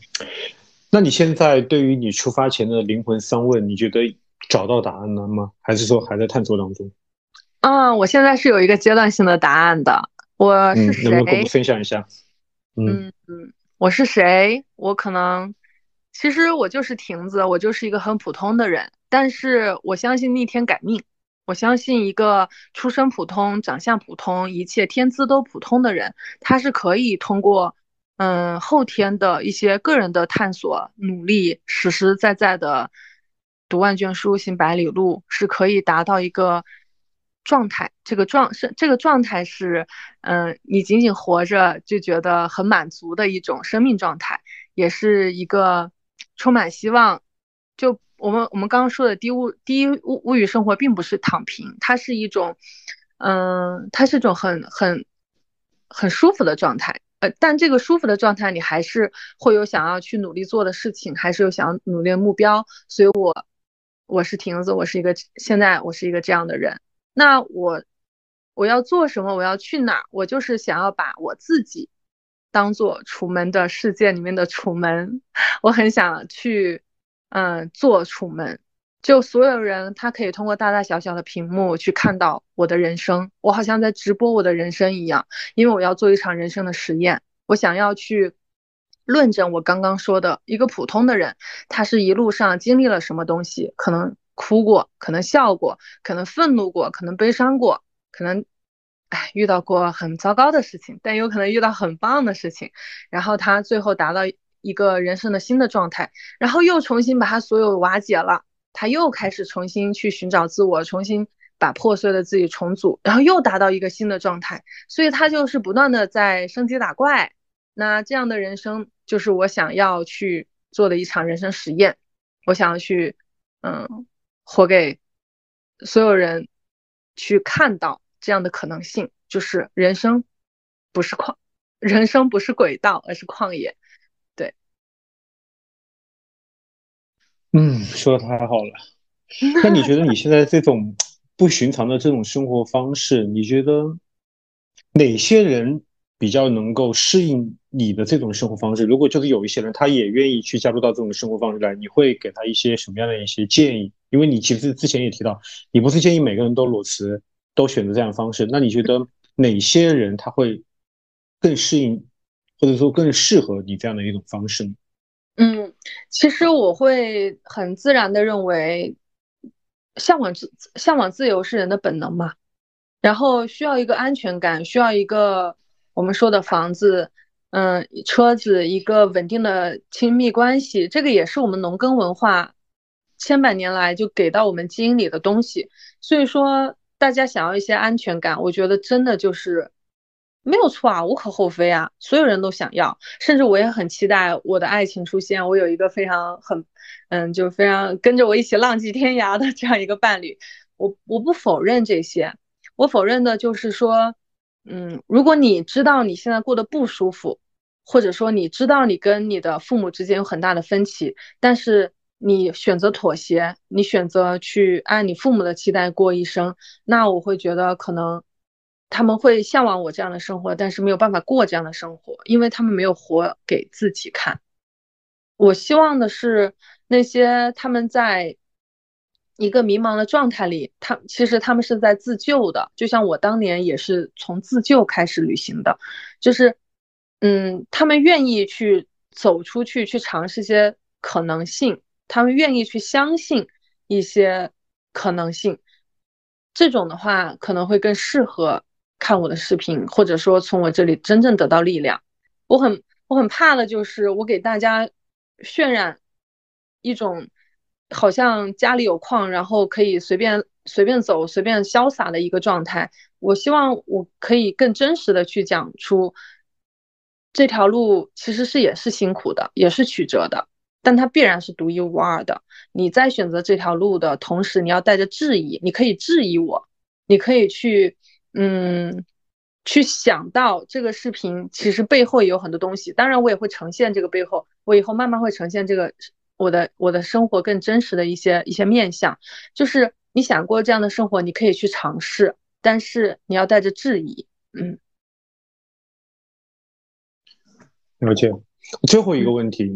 那你现在对于你出发前的灵魂三问，你觉得？找到答案了吗？还是说还在探索当中？啊，我现在是有一个阶段性的答案的。我是谁？能不能跟我们分享一下？嗯嗯，我是谁？我可能，其实我就是亭子，我就是一个很普通的人。但是我相信逆天改命，我相信一个出身普通、长相普通、一切天资都普通的人，他是可以通过嗯后天的一些个人的探索、努力，实实在在的。读万卷书，行百里路，是可以达到一个状态。这个状是这个状态是，嗯，你仅仅活着就觉得很满足的一种生命状态，也是一个充满希望。就我们我们刚刚说的低物低物物欲生活，并不是躺平，它是一种，嗯，它是一种很很很舒服的状态。呃，但这个舒服的状态，你还是会有想要去努力做的事情，还是有想要努力的目标。所以，我。我是亭子，我是一个现在我是一个这样的人。那我我要做什么？我要去哪儿？我就是想要把我自己当做楚门的世界里面的楚门。[laughs] 我很想去，嗯，做楚门。就所有人，他可以通过大大小小的屏幕去看到我的人生。我好像在直播我的人生一样，因为我要做一场人生的实验。我想要去。论证我刚刚说的一个普通的人，他是一路上经历了什么东西？可能哭过，可能笑过，可能愤怒过，可能悲伤过，可能，哎，遇到过很糟糕的事情，但有可能遇到很棒的事情。然后他最后达到一个人生的新的状态，然后又重新把他所有瓦解了，他又开始重新去寻找自我，重新把破碎的自己重组，然后又达到一个新的状态。所以他就是不断的在升级打怪。那这样的人生。就是我想要去做的一场人生实验，我想要去，嗯，活给所有人去看到这样的可能性，就是人生不是旷，人生不是轨道，而是旷野。嗯，说的太好了。那你觉得你现在这种 [tsk] 不寻常的这种生活方式，你觉得哪些人？比较能够适应你的这种生活方式。如果就是有一些人，他也愿意去加入到这种生活方式来，你会给他一些什么样的一些建议？因为你其实之前也提到，你不是建议每个人都裸辞，都选择这样的方式。那你觉得哪些人他会更适应，或者说更适合你这样的一种方式呢？嗯，其实我会很自然的认为，向往自向往自由是人的本能嘛，然后需要一个安全感，需要一个。我们说的房子，嗯，车子，一个稳定的亲密关系，这个也是我们农耕文化千百年来就给到我们基因里的东西。所以说，大家想要一些安全感，我觉得真的就是没有错啊，无可厚非啊，所有人都想要，甚至我也很期待我的爱情出现。我有一个非常很，嗯，就非常跟着我一起浪迹天涯的 [laughs] 这样一个伴侣。我我不否认这些，我否认的就是说，嗯，如果你知道你现在过得不舒服，或者说你知道你跟你的父母之间有很大的分歧，但是你选择妥协，你选择去按你父母的期待过一生，那我会觉得可能。他们会向往我这样的生活，但是没有办法过这样的生活，因为他们没有活给自己看。我希望的是那些他们在一个迷茫的状态里，他其实他们是在自救的，就像我当年也是从自救开始旅行的，就是嗯，他们愿意去走出去，去尝试些可能性，他们愿意去相信一些可能性，这种的话可能会更适合。看我的视频，或者说从我这里真正得到力量，我很我很怕的就是我给大家渲染一种好像家里有矿，然后可以随便随便走、随便潇洒的一个状态。我希望我可以更真实的去讲出这条路其实是也是辛苦的，也是曲折的，但它必然是独一无二的。你在选择这条路的同时，你要带着质疑，你可以质疑我，你可以去。嗯，去想到这个视频其实背后也有很多东西，当然我也会呈现这个背后，我以后慢慢会呈现这个我的我的生活更真实的一些一些面相。就是你想过这样的生活，你可以去尝试，但是你要带着质疑。嗯，了解。最后一个问题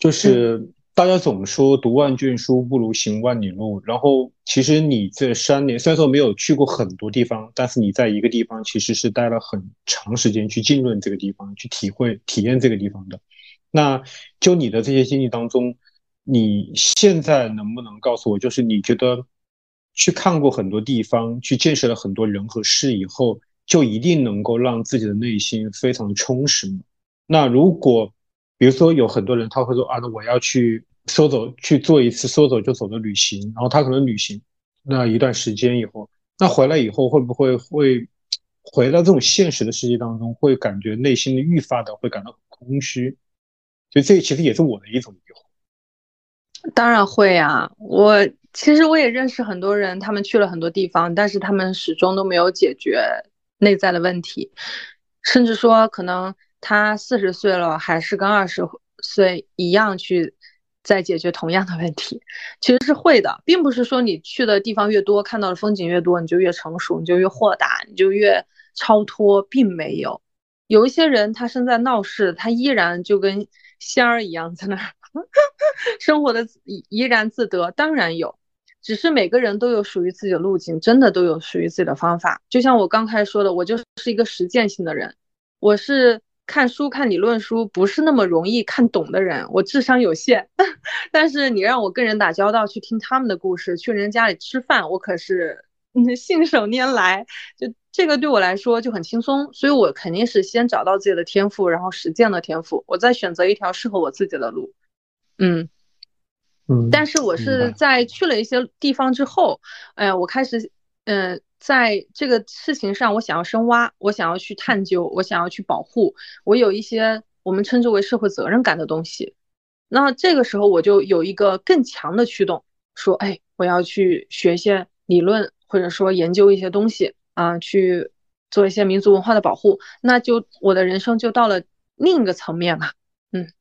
就是。大家总说读万卷书不如行万里路，然后其实你这三年虽然说没有去过很多地方，但是你在一个地方其实是待了很长时间去浸润这个地方，去体会体验这个地方的。那就你的这些经历当中，你现在能不能告诉我，就是你觉得去看过很多地方，去见识了很多人和事以后，就一定能够让自己的内心非常充实吗？那如果比如说有很多人他会说啊，那我要去。说走去做一次说走就走的旅行，然后他可能旅行那一段时间以后，那回来以后会不会会回到这种现实的世界当中，会感觉内心的愈发的会感到空虚？所以这其实也是我的一种疑惑。当然会啊，我其实我也认识很多人，他们去了很多地方，但是他们始终都没有解决内在的问题，甚至说可能他四十岁了，还是跟二十岁一样去。在解决同样的问题，其实是会的，并不是说你去的地方越多，看到的风景越多，你就越成熟，你就越豁达，你就越超脱，并没有。有一些人他身在闹市，他依然就跟仙儿一样在那儿 [laughs] 生活的怡然自得。当然有，只是每个人都有属于自己的路径，真的都有属于自己的方法。就像我刚才说的，我就是一个实践性的人，我是。看书看理论书不是那么容易看懂的人，我智商有限，[laughs] 但是你让我跟人打交道，去听他们的故事，去人家里吃饭，我可是 [laughs] 信手拈来，就这个对我来说就很轻松，所以我肯定是先找到自己的天赋，然后实践的天赋，我再选择一条适合我自己的路，嗯。嗯，但是我是。在去了一些地方之后，哎，我开始嗯。在这个事情上，我想要深挖，我想要去探究，我想要去保护，我有一些我们称之为社会责任感的东西。那这个时候，我就有一个更强的驱动，说，哎，我要去学一些理论，或者说研究一些东西啊，去做一些民族文化的保护。那就我的人生就到了另一个层面了。嗯，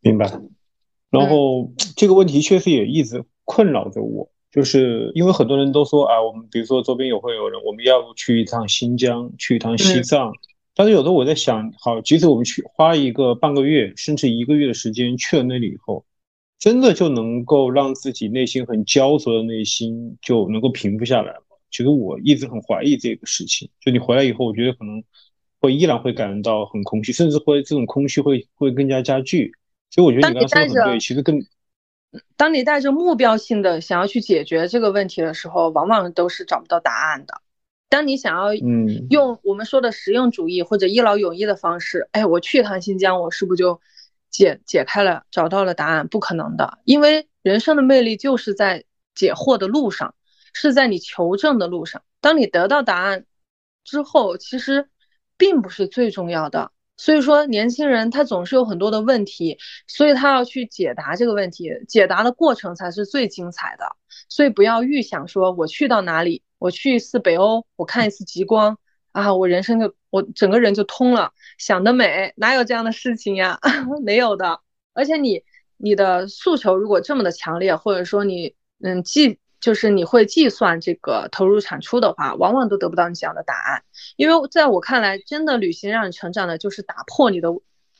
明白。然后这个问题确实也一直困扰着我。就是因为很多人都说啊，我们比如说周边有会有人，我们要不去一趟新疆，去一趟西藏。但是有时候我在想，好，即使我们去花一个半个月，甚至一个月的时间去了那里以后，真的就能够让自己内心很焦灼的内心就能够平复下来吗？其实我一直很怀疑这个事情。就你回来以后，我觉得可能会依然会感觉到很空虚，甚至会这种空虚会会更加加剧。所以我觉得你刚才说的很对，其实更。当你带着目标性的想要去解决这个问题的时候，往往都是找不到答案的。当你想要用我们说的实用主义或者一劳永逸的方式，哎，我去一趟新疆，我是不是就解解开了，找到了答案？不可能的，因为人生的魅力就是在解惑的路上，是在你求证的路上。当你得到答案，之后，其实并不是最重要的。所以说，年轻人他总是有很多的问题，所以他要去解答这个问题，解答的过程才是最精彩的。所以不要预想说我去到哪里，我去一次北欧，我看一次极光啊，我人生就我整个人就通了，想得美，哪有这样的事情呀？[laughs] 没有的。而且你你的诉求如果这么的强烈，或者说你嗯既就是你会计算这个投入产出的话，往往都得不到你想要的答案。因为在我看来，真的旅行让你成长的，就是打破你的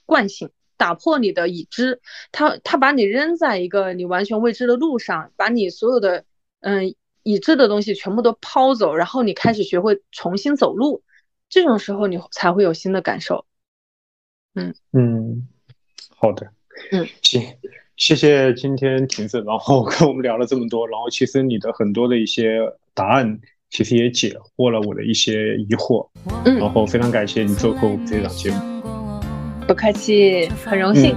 惯性，打破你的已知。他他把你扔在一个你完全未知的路上，把你所有的嗯已知的东西全部都抛走，然后你开始学会重新走路。这种时候，你才会有新的感受。嗯嗯，好的，嗯，行。谢谢今天婷子，然后跟我们聊了这么多，然后其实你的很多的一些答案，其实也解惑了我的一些疑惑，嗯，然后非常感谢你做客我们这档节目，不客气，很荣幸。